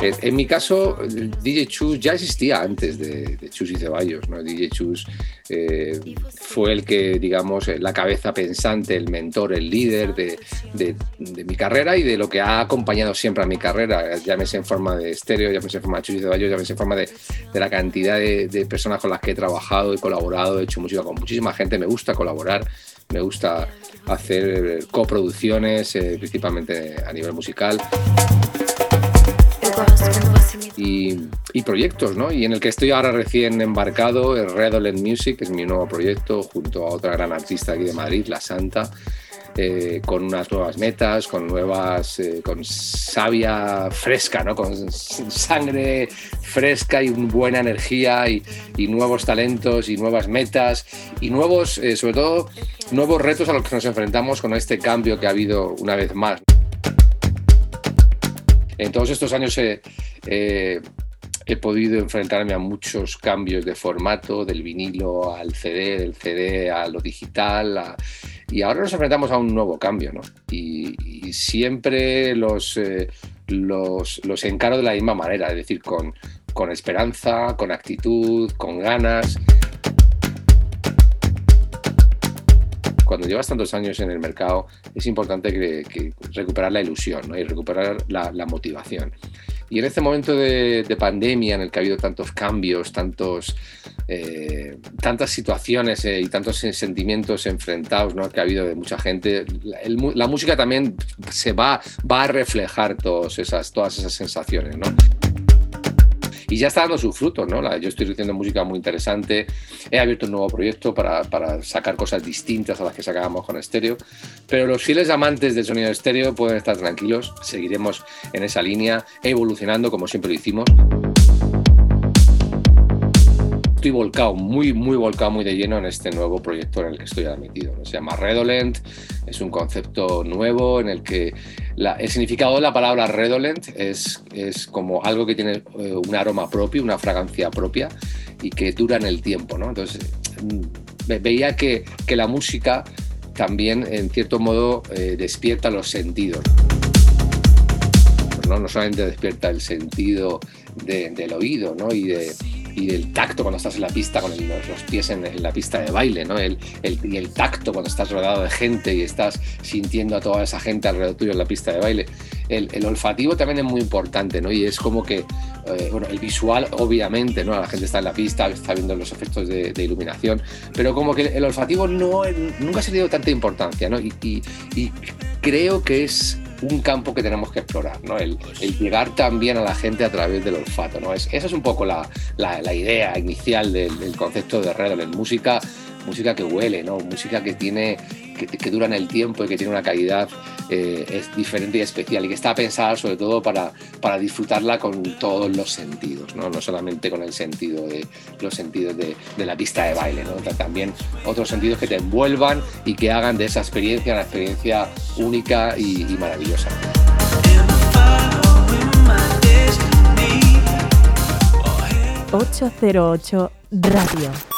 En, mi caso, DJ Chus ya existía antes de, Chus y Ceballos. ¿no? DJ Chus eh, fue el que, digamos, eh, la cabeza pensante, el mentor, el líder de, mi carrera y de lo que ha acompañado siempre a mi carrera. Llámese en forma de estéreo, llámese en forma de Chus y Ceballos, llámese en forma de, la cantidad de, personas con las que he trabajado, he colaborado, he hecho música con muchísima gente. Me gusta colaborar, me gusta hacer coproducciones, eh, principalmente a nivel musical y, proyectos, ¿no? Y en el que estoy ahora recién embarcado, el Redolent Music, que es mi nuevo proyecto, junto a otra gran artista aquí de Madrid, La Santa, eh, con unas nuevas metas, con nuevas, eh, con savia fresca, ¿no? Con sangre fresca y buena energía y, nuevos talentos y nuevas metas y nuevos, eh, sobre todo, nuevos retos a los que nos enfrentamos con este cambio que ha habido una vez más. En todos estos años he, podido enfrentarme a muchos cambios de formato, del vinilo al CD, del CD a lo digital, y ahora nos enfrentamos a un nuevo cambio, ¿no? Y, siempre los, eh, los, los, encaro de la misma manera, es decir, con, con esperanza, con actitud, con ganas. Cuando llevas tantos años en el mercado, es importante que, recuperar la ilusión y recuperar la, motivación. Y en este momento de, pandemia en el que ha habido tantos cambios, tantos, eh, tantas situaciones eh, y tantos sentimientos enfrentados ¿no? que ha habido de mucha gente, la, música también se va, va a reflejar todas esas, todas esas sensaciones. ¿no? Y ya está dando sus frutos, ¿no? yo estoy haciendo música muy interesante, he abierto un nuevo proyecto para, para, sacar cosas distintas a las que sacábamos con estéreo, pero los fieles amantes del sonido estéreo pueden estar tranquilos, seguiremos en esa línea, evolucionando como siempre lo hicimos estoy volcado, muy, muy volcado, muy de lleno en este nuevo proyecto en el que estoy admitido. Se llama Redolent, es un concepto nuevo en el que el significado de la palabra redolent es, es como algo que tiene eh, un aroma propio, una fragancia propia y que dura en el tiempo. ¿no? Entonces, mm, veía que, que, la música también, en cierto modo, eh, despierta los sentidos. ¿no? no solamente despierta el sentido del oído ¿no? y de y del tacto cuando estás en la pista con los pies en, la pista de baile, ¿no? El, el, y el tacto cuando estás rodeado de gente y estás sintiendo a toda esa gente alrededor tuyo en la pista de baile. El, el olfativo también es muy importante, ¿no? Y es como que, eh, bueno, el visual, obviamente, ¿no? La gente está en la pista, está viendo los efectos de, iluminación, pero como que el olfativo no, nunca ha tenido tanta importancia, ¿no? y, y creo que es un campo que tenemos que explorar, ¿no? El, llegar también a la gente a través del olfato, ¿no? Es, esa es un poco la, idea inicial del, concepto de Redolent, música, música que huele, ¿no? Música que tiene que, dura en el tiempo y que tiene una calidad eh, es diferente y especial y que está pensada sobre todo para, para disfrutarla con todos los sentidos, ¿no? no solamente con el sentido de los sentidos de, la pista de baile, ¿no? también otros sentidos que te envuelvan y que hagan de esa experiencia una experiencia única y, y maravillosa. 808 Radio.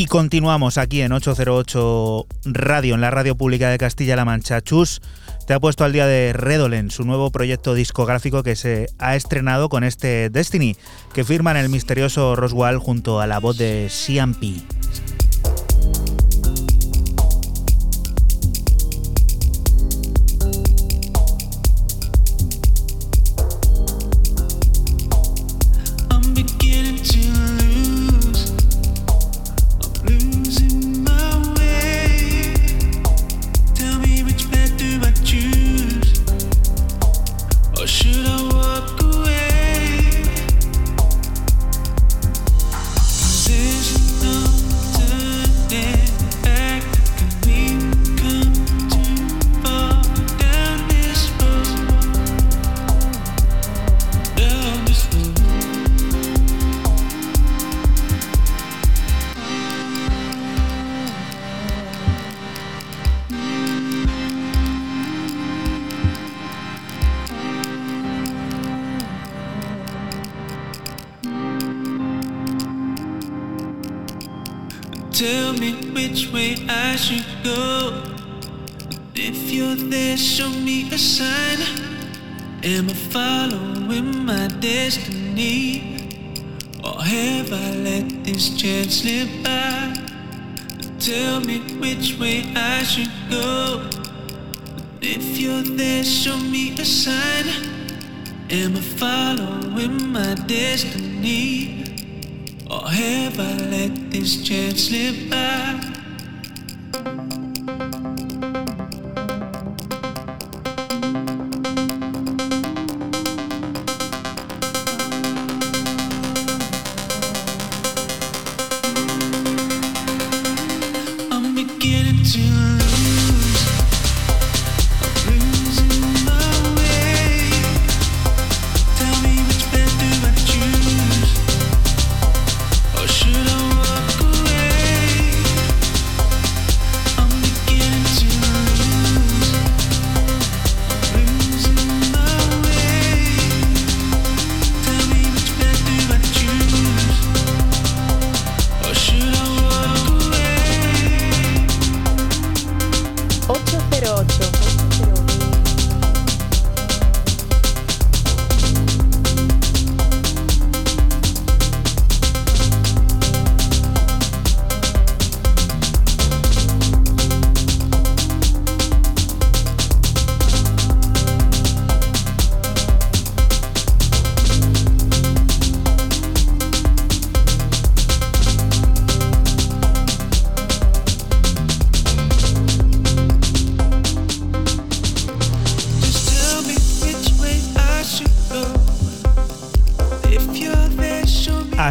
Y continuamos aquí en 808 Radio, en la radio pública de Castilla-La Mancha. Chus te ha puesto al día de Redolent, su nuevo proyecto discográfico que se ha estrenado con este Destiny, que firman el misterioso Roswell junto a la voz de CMP.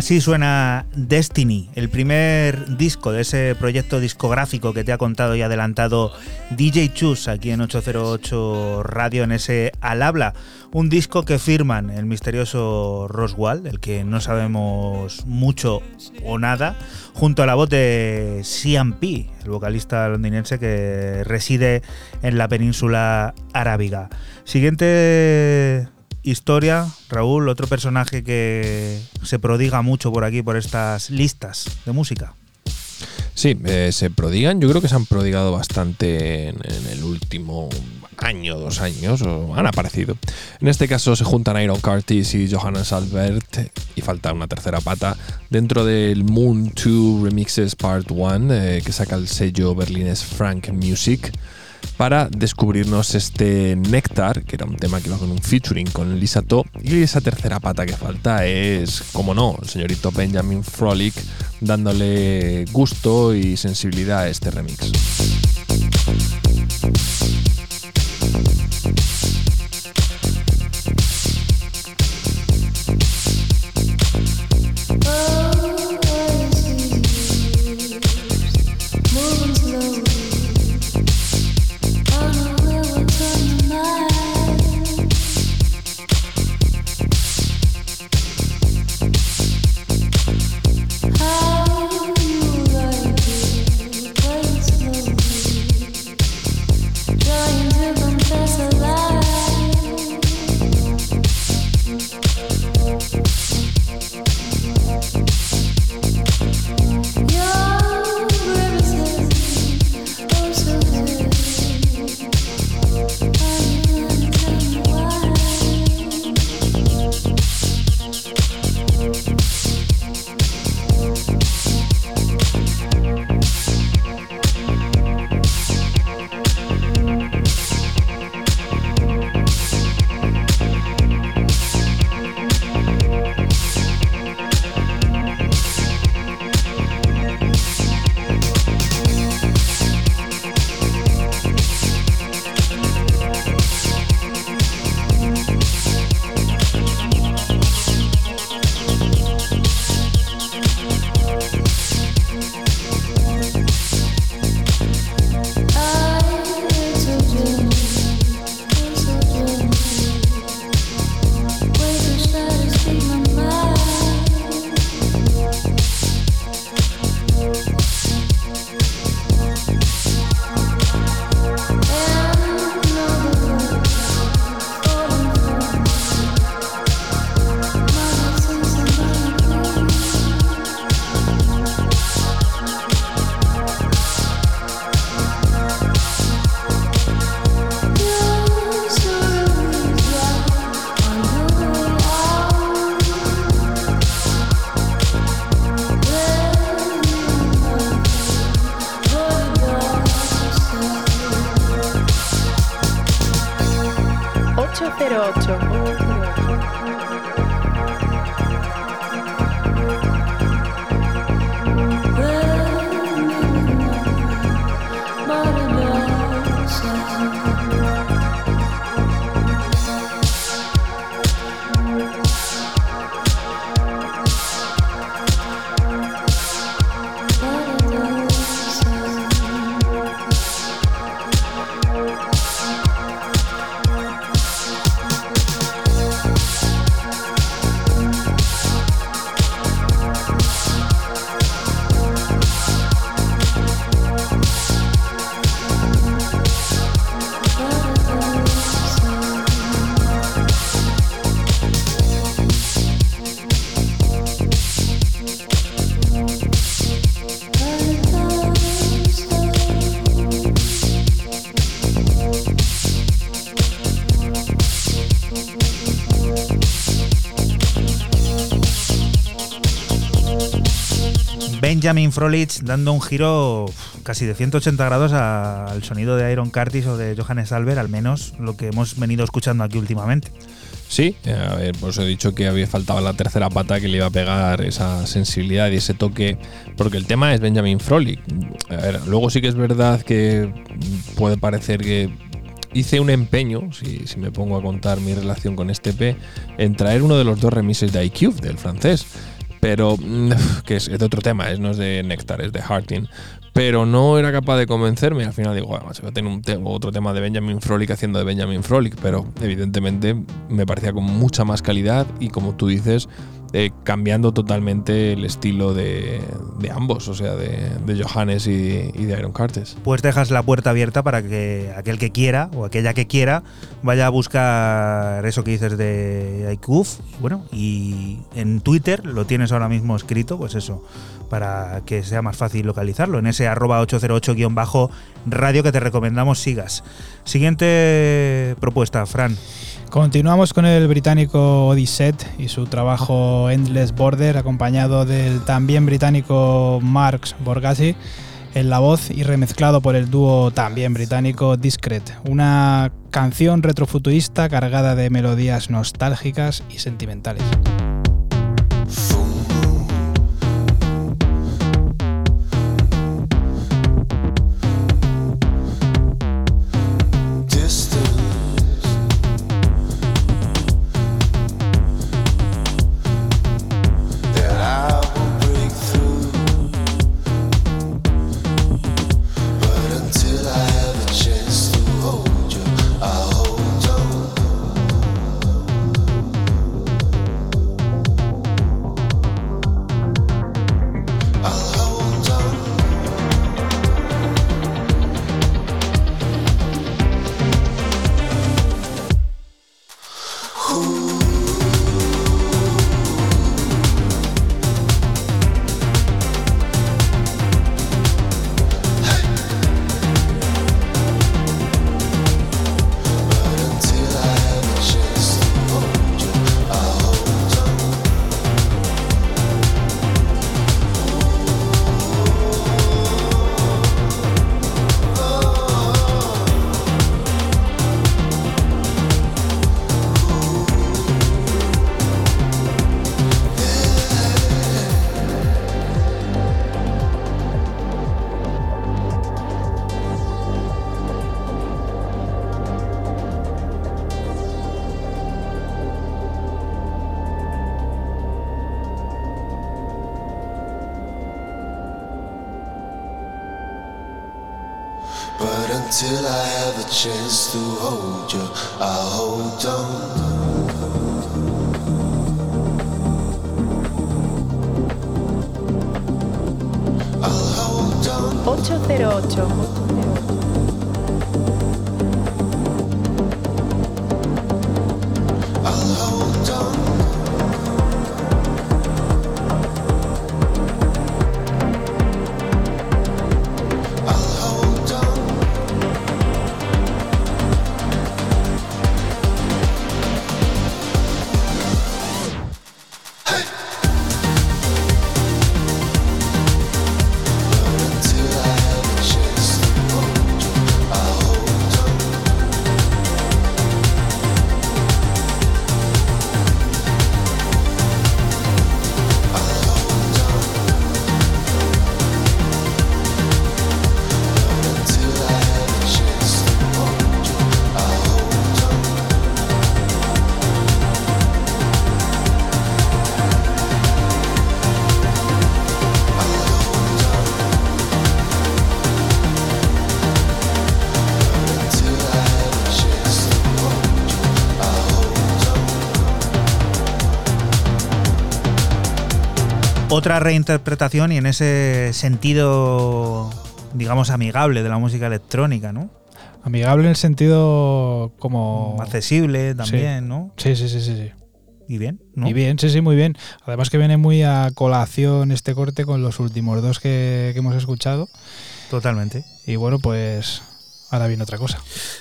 Así suena Destiny, el primer disco de ese proyecto discográfico que te ha contado y adelantado DJ Chus aquí en 808 Radio en ese Al Habla. Un disco que firman el misterioso Roswell, del que no sabemos mucho o nada, junto a la voz de CMP, el vocalista londinense que reside en la península arábiga. Siguiente historia, Raúl, otro personaje que se prodiga mucho por aquí, por estas listas de música. Sí, eh, se prodigan. Yo creo que se han prodigado bastante en, el último año, dos años, o han aparecido. En este caso se juntan Iron Curtis y Johannes Albert, y falta una tercera pata, dentro del Moon 2 Remixes Part 1, eh, que saca el sello berlinés Frank Music, para descubrirnos este Nectar, que era un tema que iba con un featuring con Lisa To, y esa tercera pata que falta es, como no, el señorito Benjamin Frolic, dándole gusto y sensibilidad a este remix. Benjamin Frolich dando un giro casi de 180 grados al sonido de Iron Curtis o de Johannes Albert, al menos lo que hemos venido escuchando aquí últimamente. Sí, a ver, pues he dicho que había faltado la tercera pata que le iba a pegar esa sensibilidad y ese toque, porque el tema es Benjamin Frolich. A ver, luego sí que es verdad que puede parecer que hice un empeño, si, si, me pongo a contar mi relación con este P, en traer uno de los dos remises de IQ, del francés pero mm, que es, de otro tema, es, no es de Nectar, es de Harting. Pero no era capaz de convencerme. Al final digo, bueno, voy a tener otro tema de Benjamin Frolic haciendo de Benjamin Frolic, pero evidentemente me parecía con mucha más calidad y como tú dices, eh, cambiando totalmente el estilo de, ambos, o sea, de, Johannes y, de Iron Cartes. Pues dejas la puerta abierta para que aquel que quiera o aquella que quiera vaya a buscar eso que dices de IQF. Bueno, y en Twitter lo tienes ahora mismo escrito, pues eso, para que sea más fácil localizarlo, en ese arroba 808-radio que te recomendamos sigas. Siguiente propuesta, Fran. Continuamos con el británico Odysset y su trabajo Endless Border, acompañado del también británico Marx Borgasi en la voz y remezclado por el dúo también británico Discret. Una canción retrofuturista cargada de melodías nostálgicas y sentimentales. Otra reinterpretación y en ese sentido, digamos, amigable de la música electrónica, ¿no? Amigable en el sentido como... Accesible también, Sí. ¿no? Sí, sí, sí, sí. sí. Y bien, ¿no? Y bien, sí, sí, muy bien. Además que viene muy a colación este corte con los últimos dos que, que hemos escuchado. Totalmente. Y bueno, pues ahora viene otra cosa.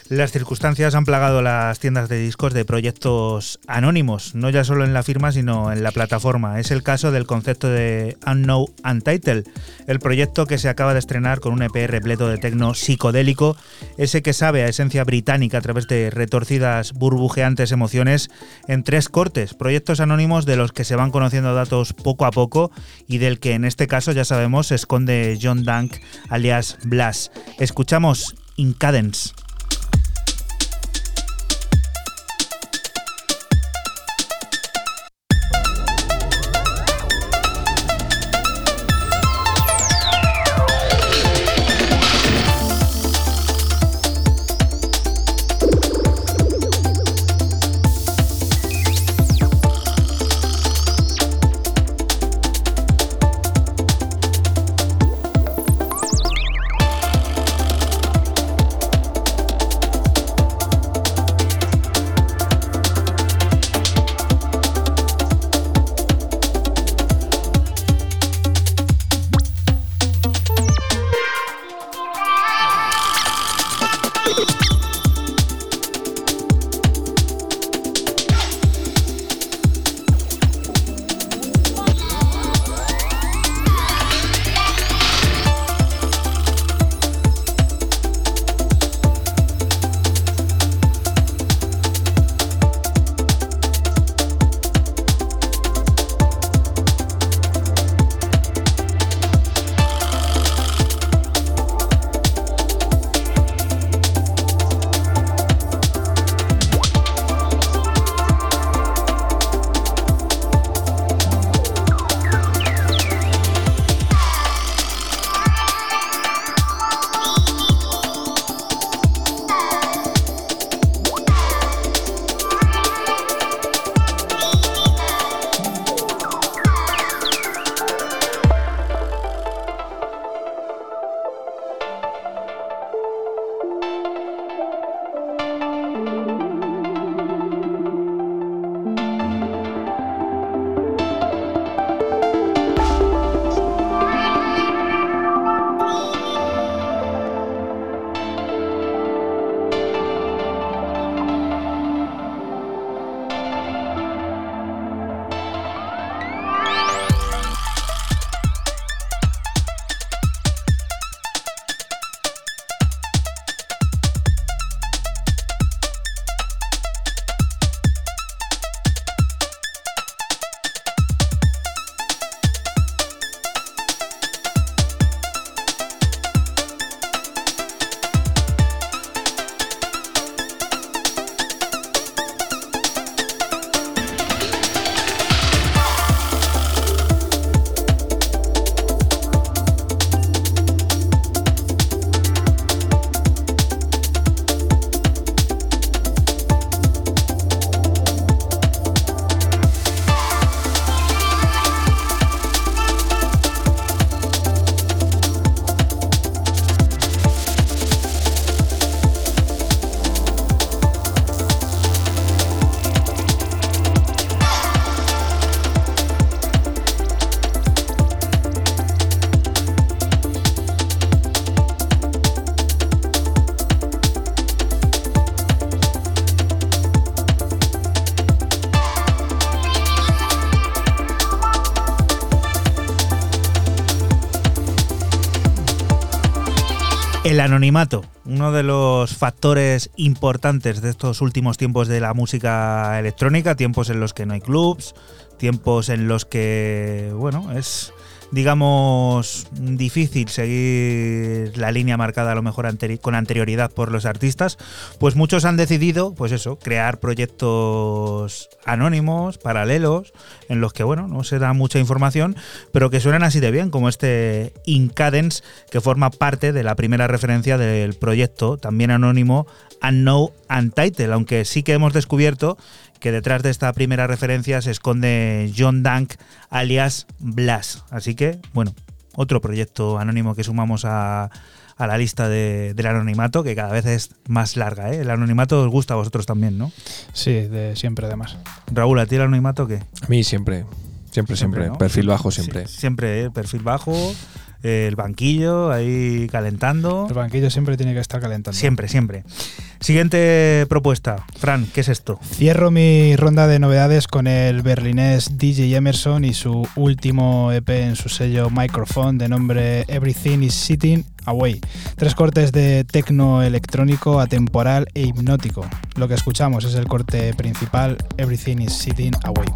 Las circunstancias han plagado las tiendas de discos de proyectos anónimos, no ya solo en la firma, sino en la plataforma. Es el caso del concepto de Unknown Untitled, el proyecto que se acaba de estrenar con un EP repleto de tecno psicodélico, ese que sabe a esencia británica a través de retorcidas, burbujeantes emociones en tres cortes, proyectos anónimos de los que se van conociendo datos poco a poco y del que en este caso ya sabemos se esconde John Dunk alias Blas. Escuchamos Incadence. Anonimato, uno de los factores importantes de estos últimos tiempos de la música electrónica, tiempos en los que no hay clubs, tiempos en los que, bueno, es digamos difícil seguir la línea marcada a lo mejor con anterioridad por los artistas, pues muchos han decidido, pues eso, crear proyectos anónimos, paralelos, en los que, bueno, no se da mucha información, pero que suenan así de bien, como este Incadence, que forma parte de la primera referencia del proyecto, también anónimo, Unknown Untitled, aunque sí que hemos descubierto que detrás de esta primera referencia se esconde John Dank alias Blas. Así que, bueno, otro proyecto anónimo que sumamos a, a la lista de- del anonimato, que cada vez es más larga. ¿eh? El anonimato os gusta a vosotros también, ¿no? Sí, de siempre además. Raúl, ¿a ti el anonimato qué? A mí siempre, siempre, siempre. ¿no? Perfil bajo siempre. Sí, siempre, ¿eh? perfil bajo, eh, el banquillo ahí calentando. El banquillo siempre tiene que estar calentando. Siempre, siempre. Siguiente propuesta. Fran, ¿qué es esto? Cierro mi ronda de novedades con el berlinés DJ Emerson y su último EP en su sello Microphone de nombre Everything is Sitting Away. Tres cortes de tecno electrónico, atemporal e hipnótico. Lo que escuchamos es el corte principal Everything is Sitting Away.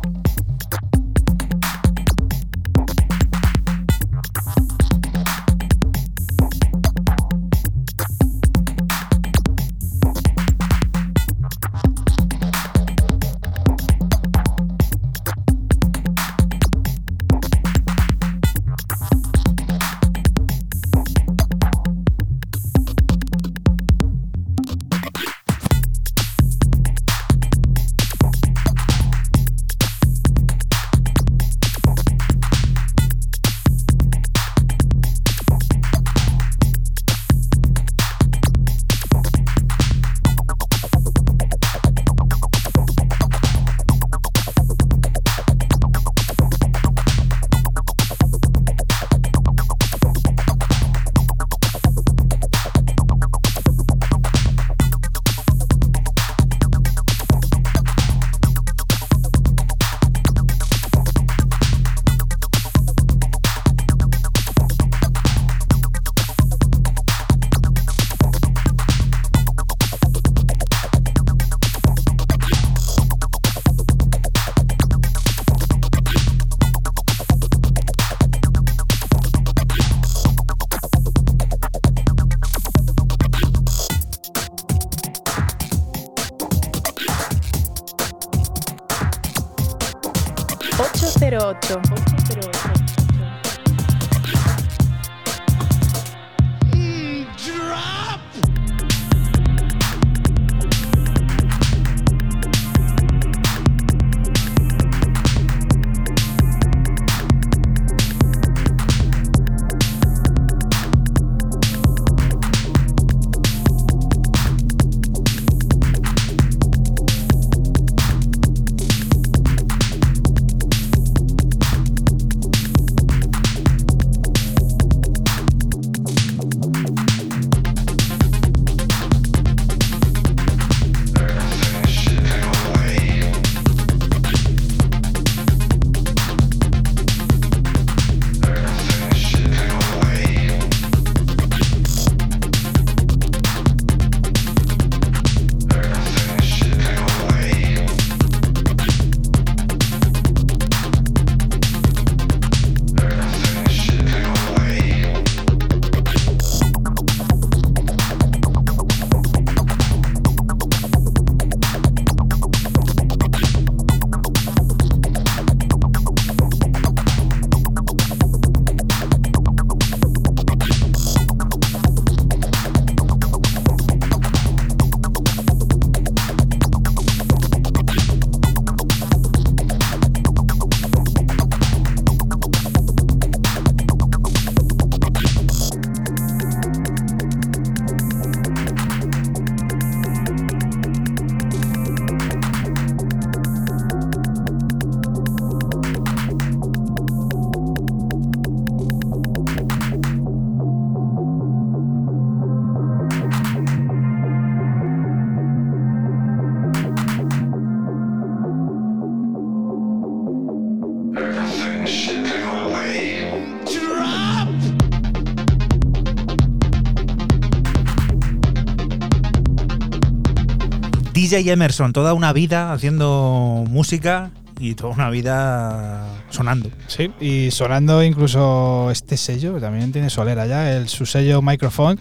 DJ Emerson, toda una vida haciendo música y toda una vida sonando. Sí, y sonando incluso este sello, que también tiene solera ya, el, su sello Microphone.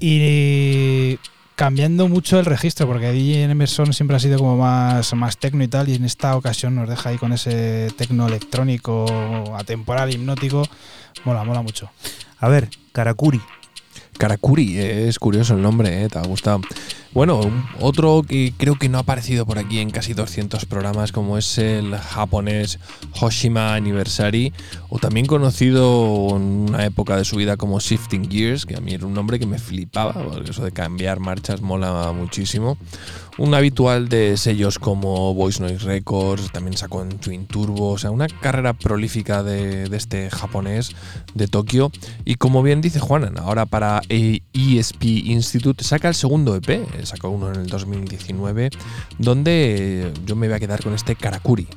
Y cambiando mucho el registro, porque DJ Emerson siempre ha sido como más, más tecno y tal, y en esta ocasión nos deja ahí con ese tecno electrónico, atemporal, hipnótico. Mola, mola mucho. A ver, Karakuri. Karakuri, es curioso el nombre, ¿eh? te ha gustado. Bueno, otro que creo que no ha aparecido por aquí en casi 200 programas, como es el japonés Hoshima Anniversary, o también conocido en una época de su vida como Shifting Gears, que a mí era un nombre que me flipaba, porque eso de cambiar marchas mola muchísimo. Un habitual de sellos como Voice Noise Records, también sacó en Twin Turbo, o sea, una carrera prolífica de, de este japonés de Tokio. Y como bien dice Juanan, ahora para ESP Institute saca el segundo EP, sacó uno en el 2019, donde yo me voy a quedar con este Karakuri.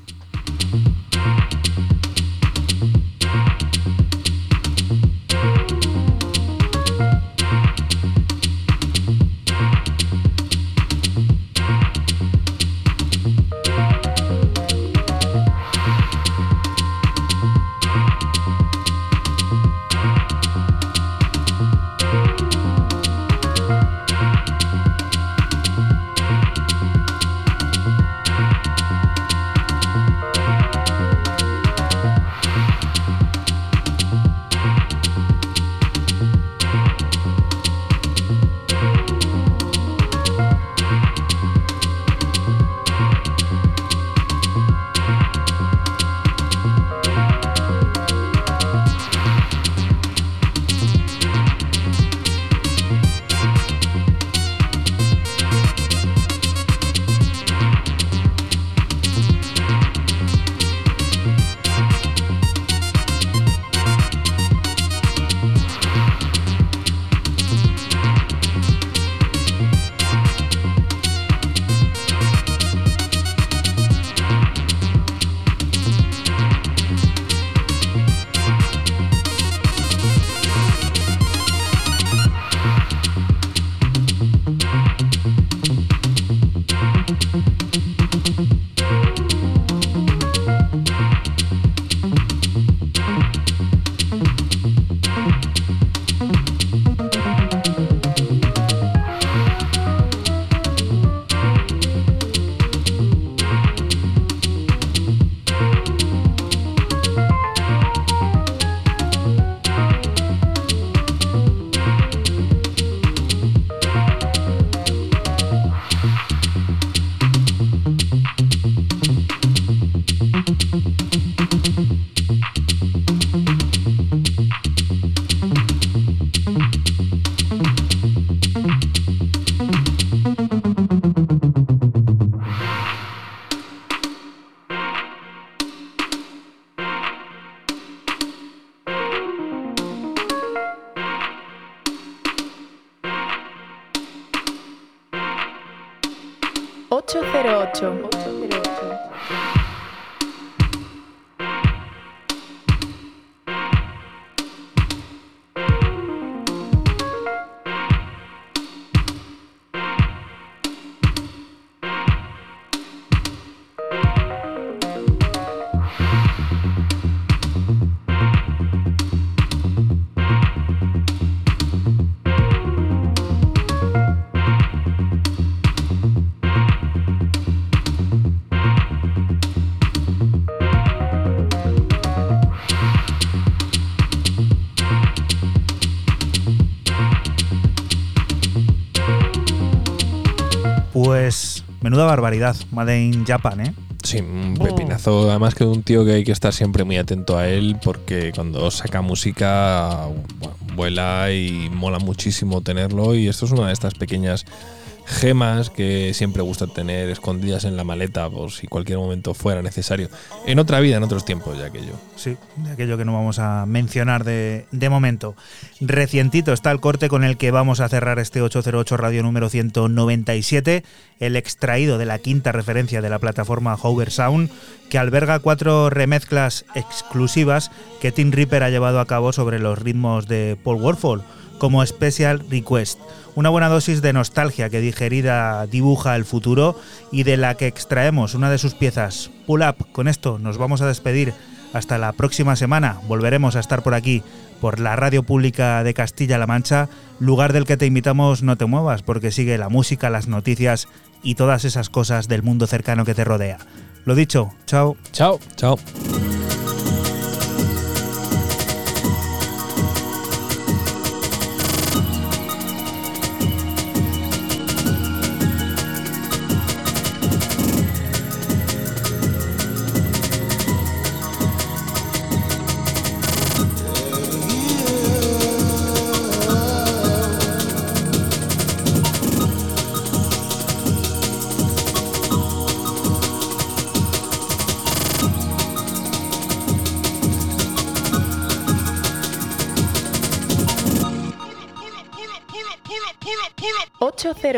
Barbaridad, Made in Japan, ¿eh? Sí, un pepinazo. Además que un tío que hay que estar siempre muy atento a él porque cuando saca música vuela y mola muchísimo tenerlo y esto es una de estas pequeñas gemas que siempre gusta tener escondidas en la maleta por si cualquier momento fuera necesario. En otra vida, en otros tiempos, ya aquello. Sí, de aquello que no vamos a mencionar de, de momento. Recientito está el corte con el que vamos a cerrar este 808 radio número 197, el extraído de la quinta referencia de la plataforma Hover Sound, que alberga cuatro remezclas exclusivas que Tim Ripper ha llevado a cabo sobre los ritmos de Paul Warfall como Special Request una buena dosis de nostalgia que digerida dibuja el futuro y de la que extraemos una de sus piezas, Pull Up. Con esto nos vamos a despedir. Hasta la próxima semana. Volveremos a estar por aquí, por la Radio Pública de Castilla-La Mancha, lugar del que te invitamos no te muevas, porque sigue la música, las noticias y todas esas cosas del mundo cercano que te rodea. Lo dicho, chao. Chao. Chao.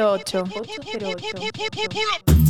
808. 808.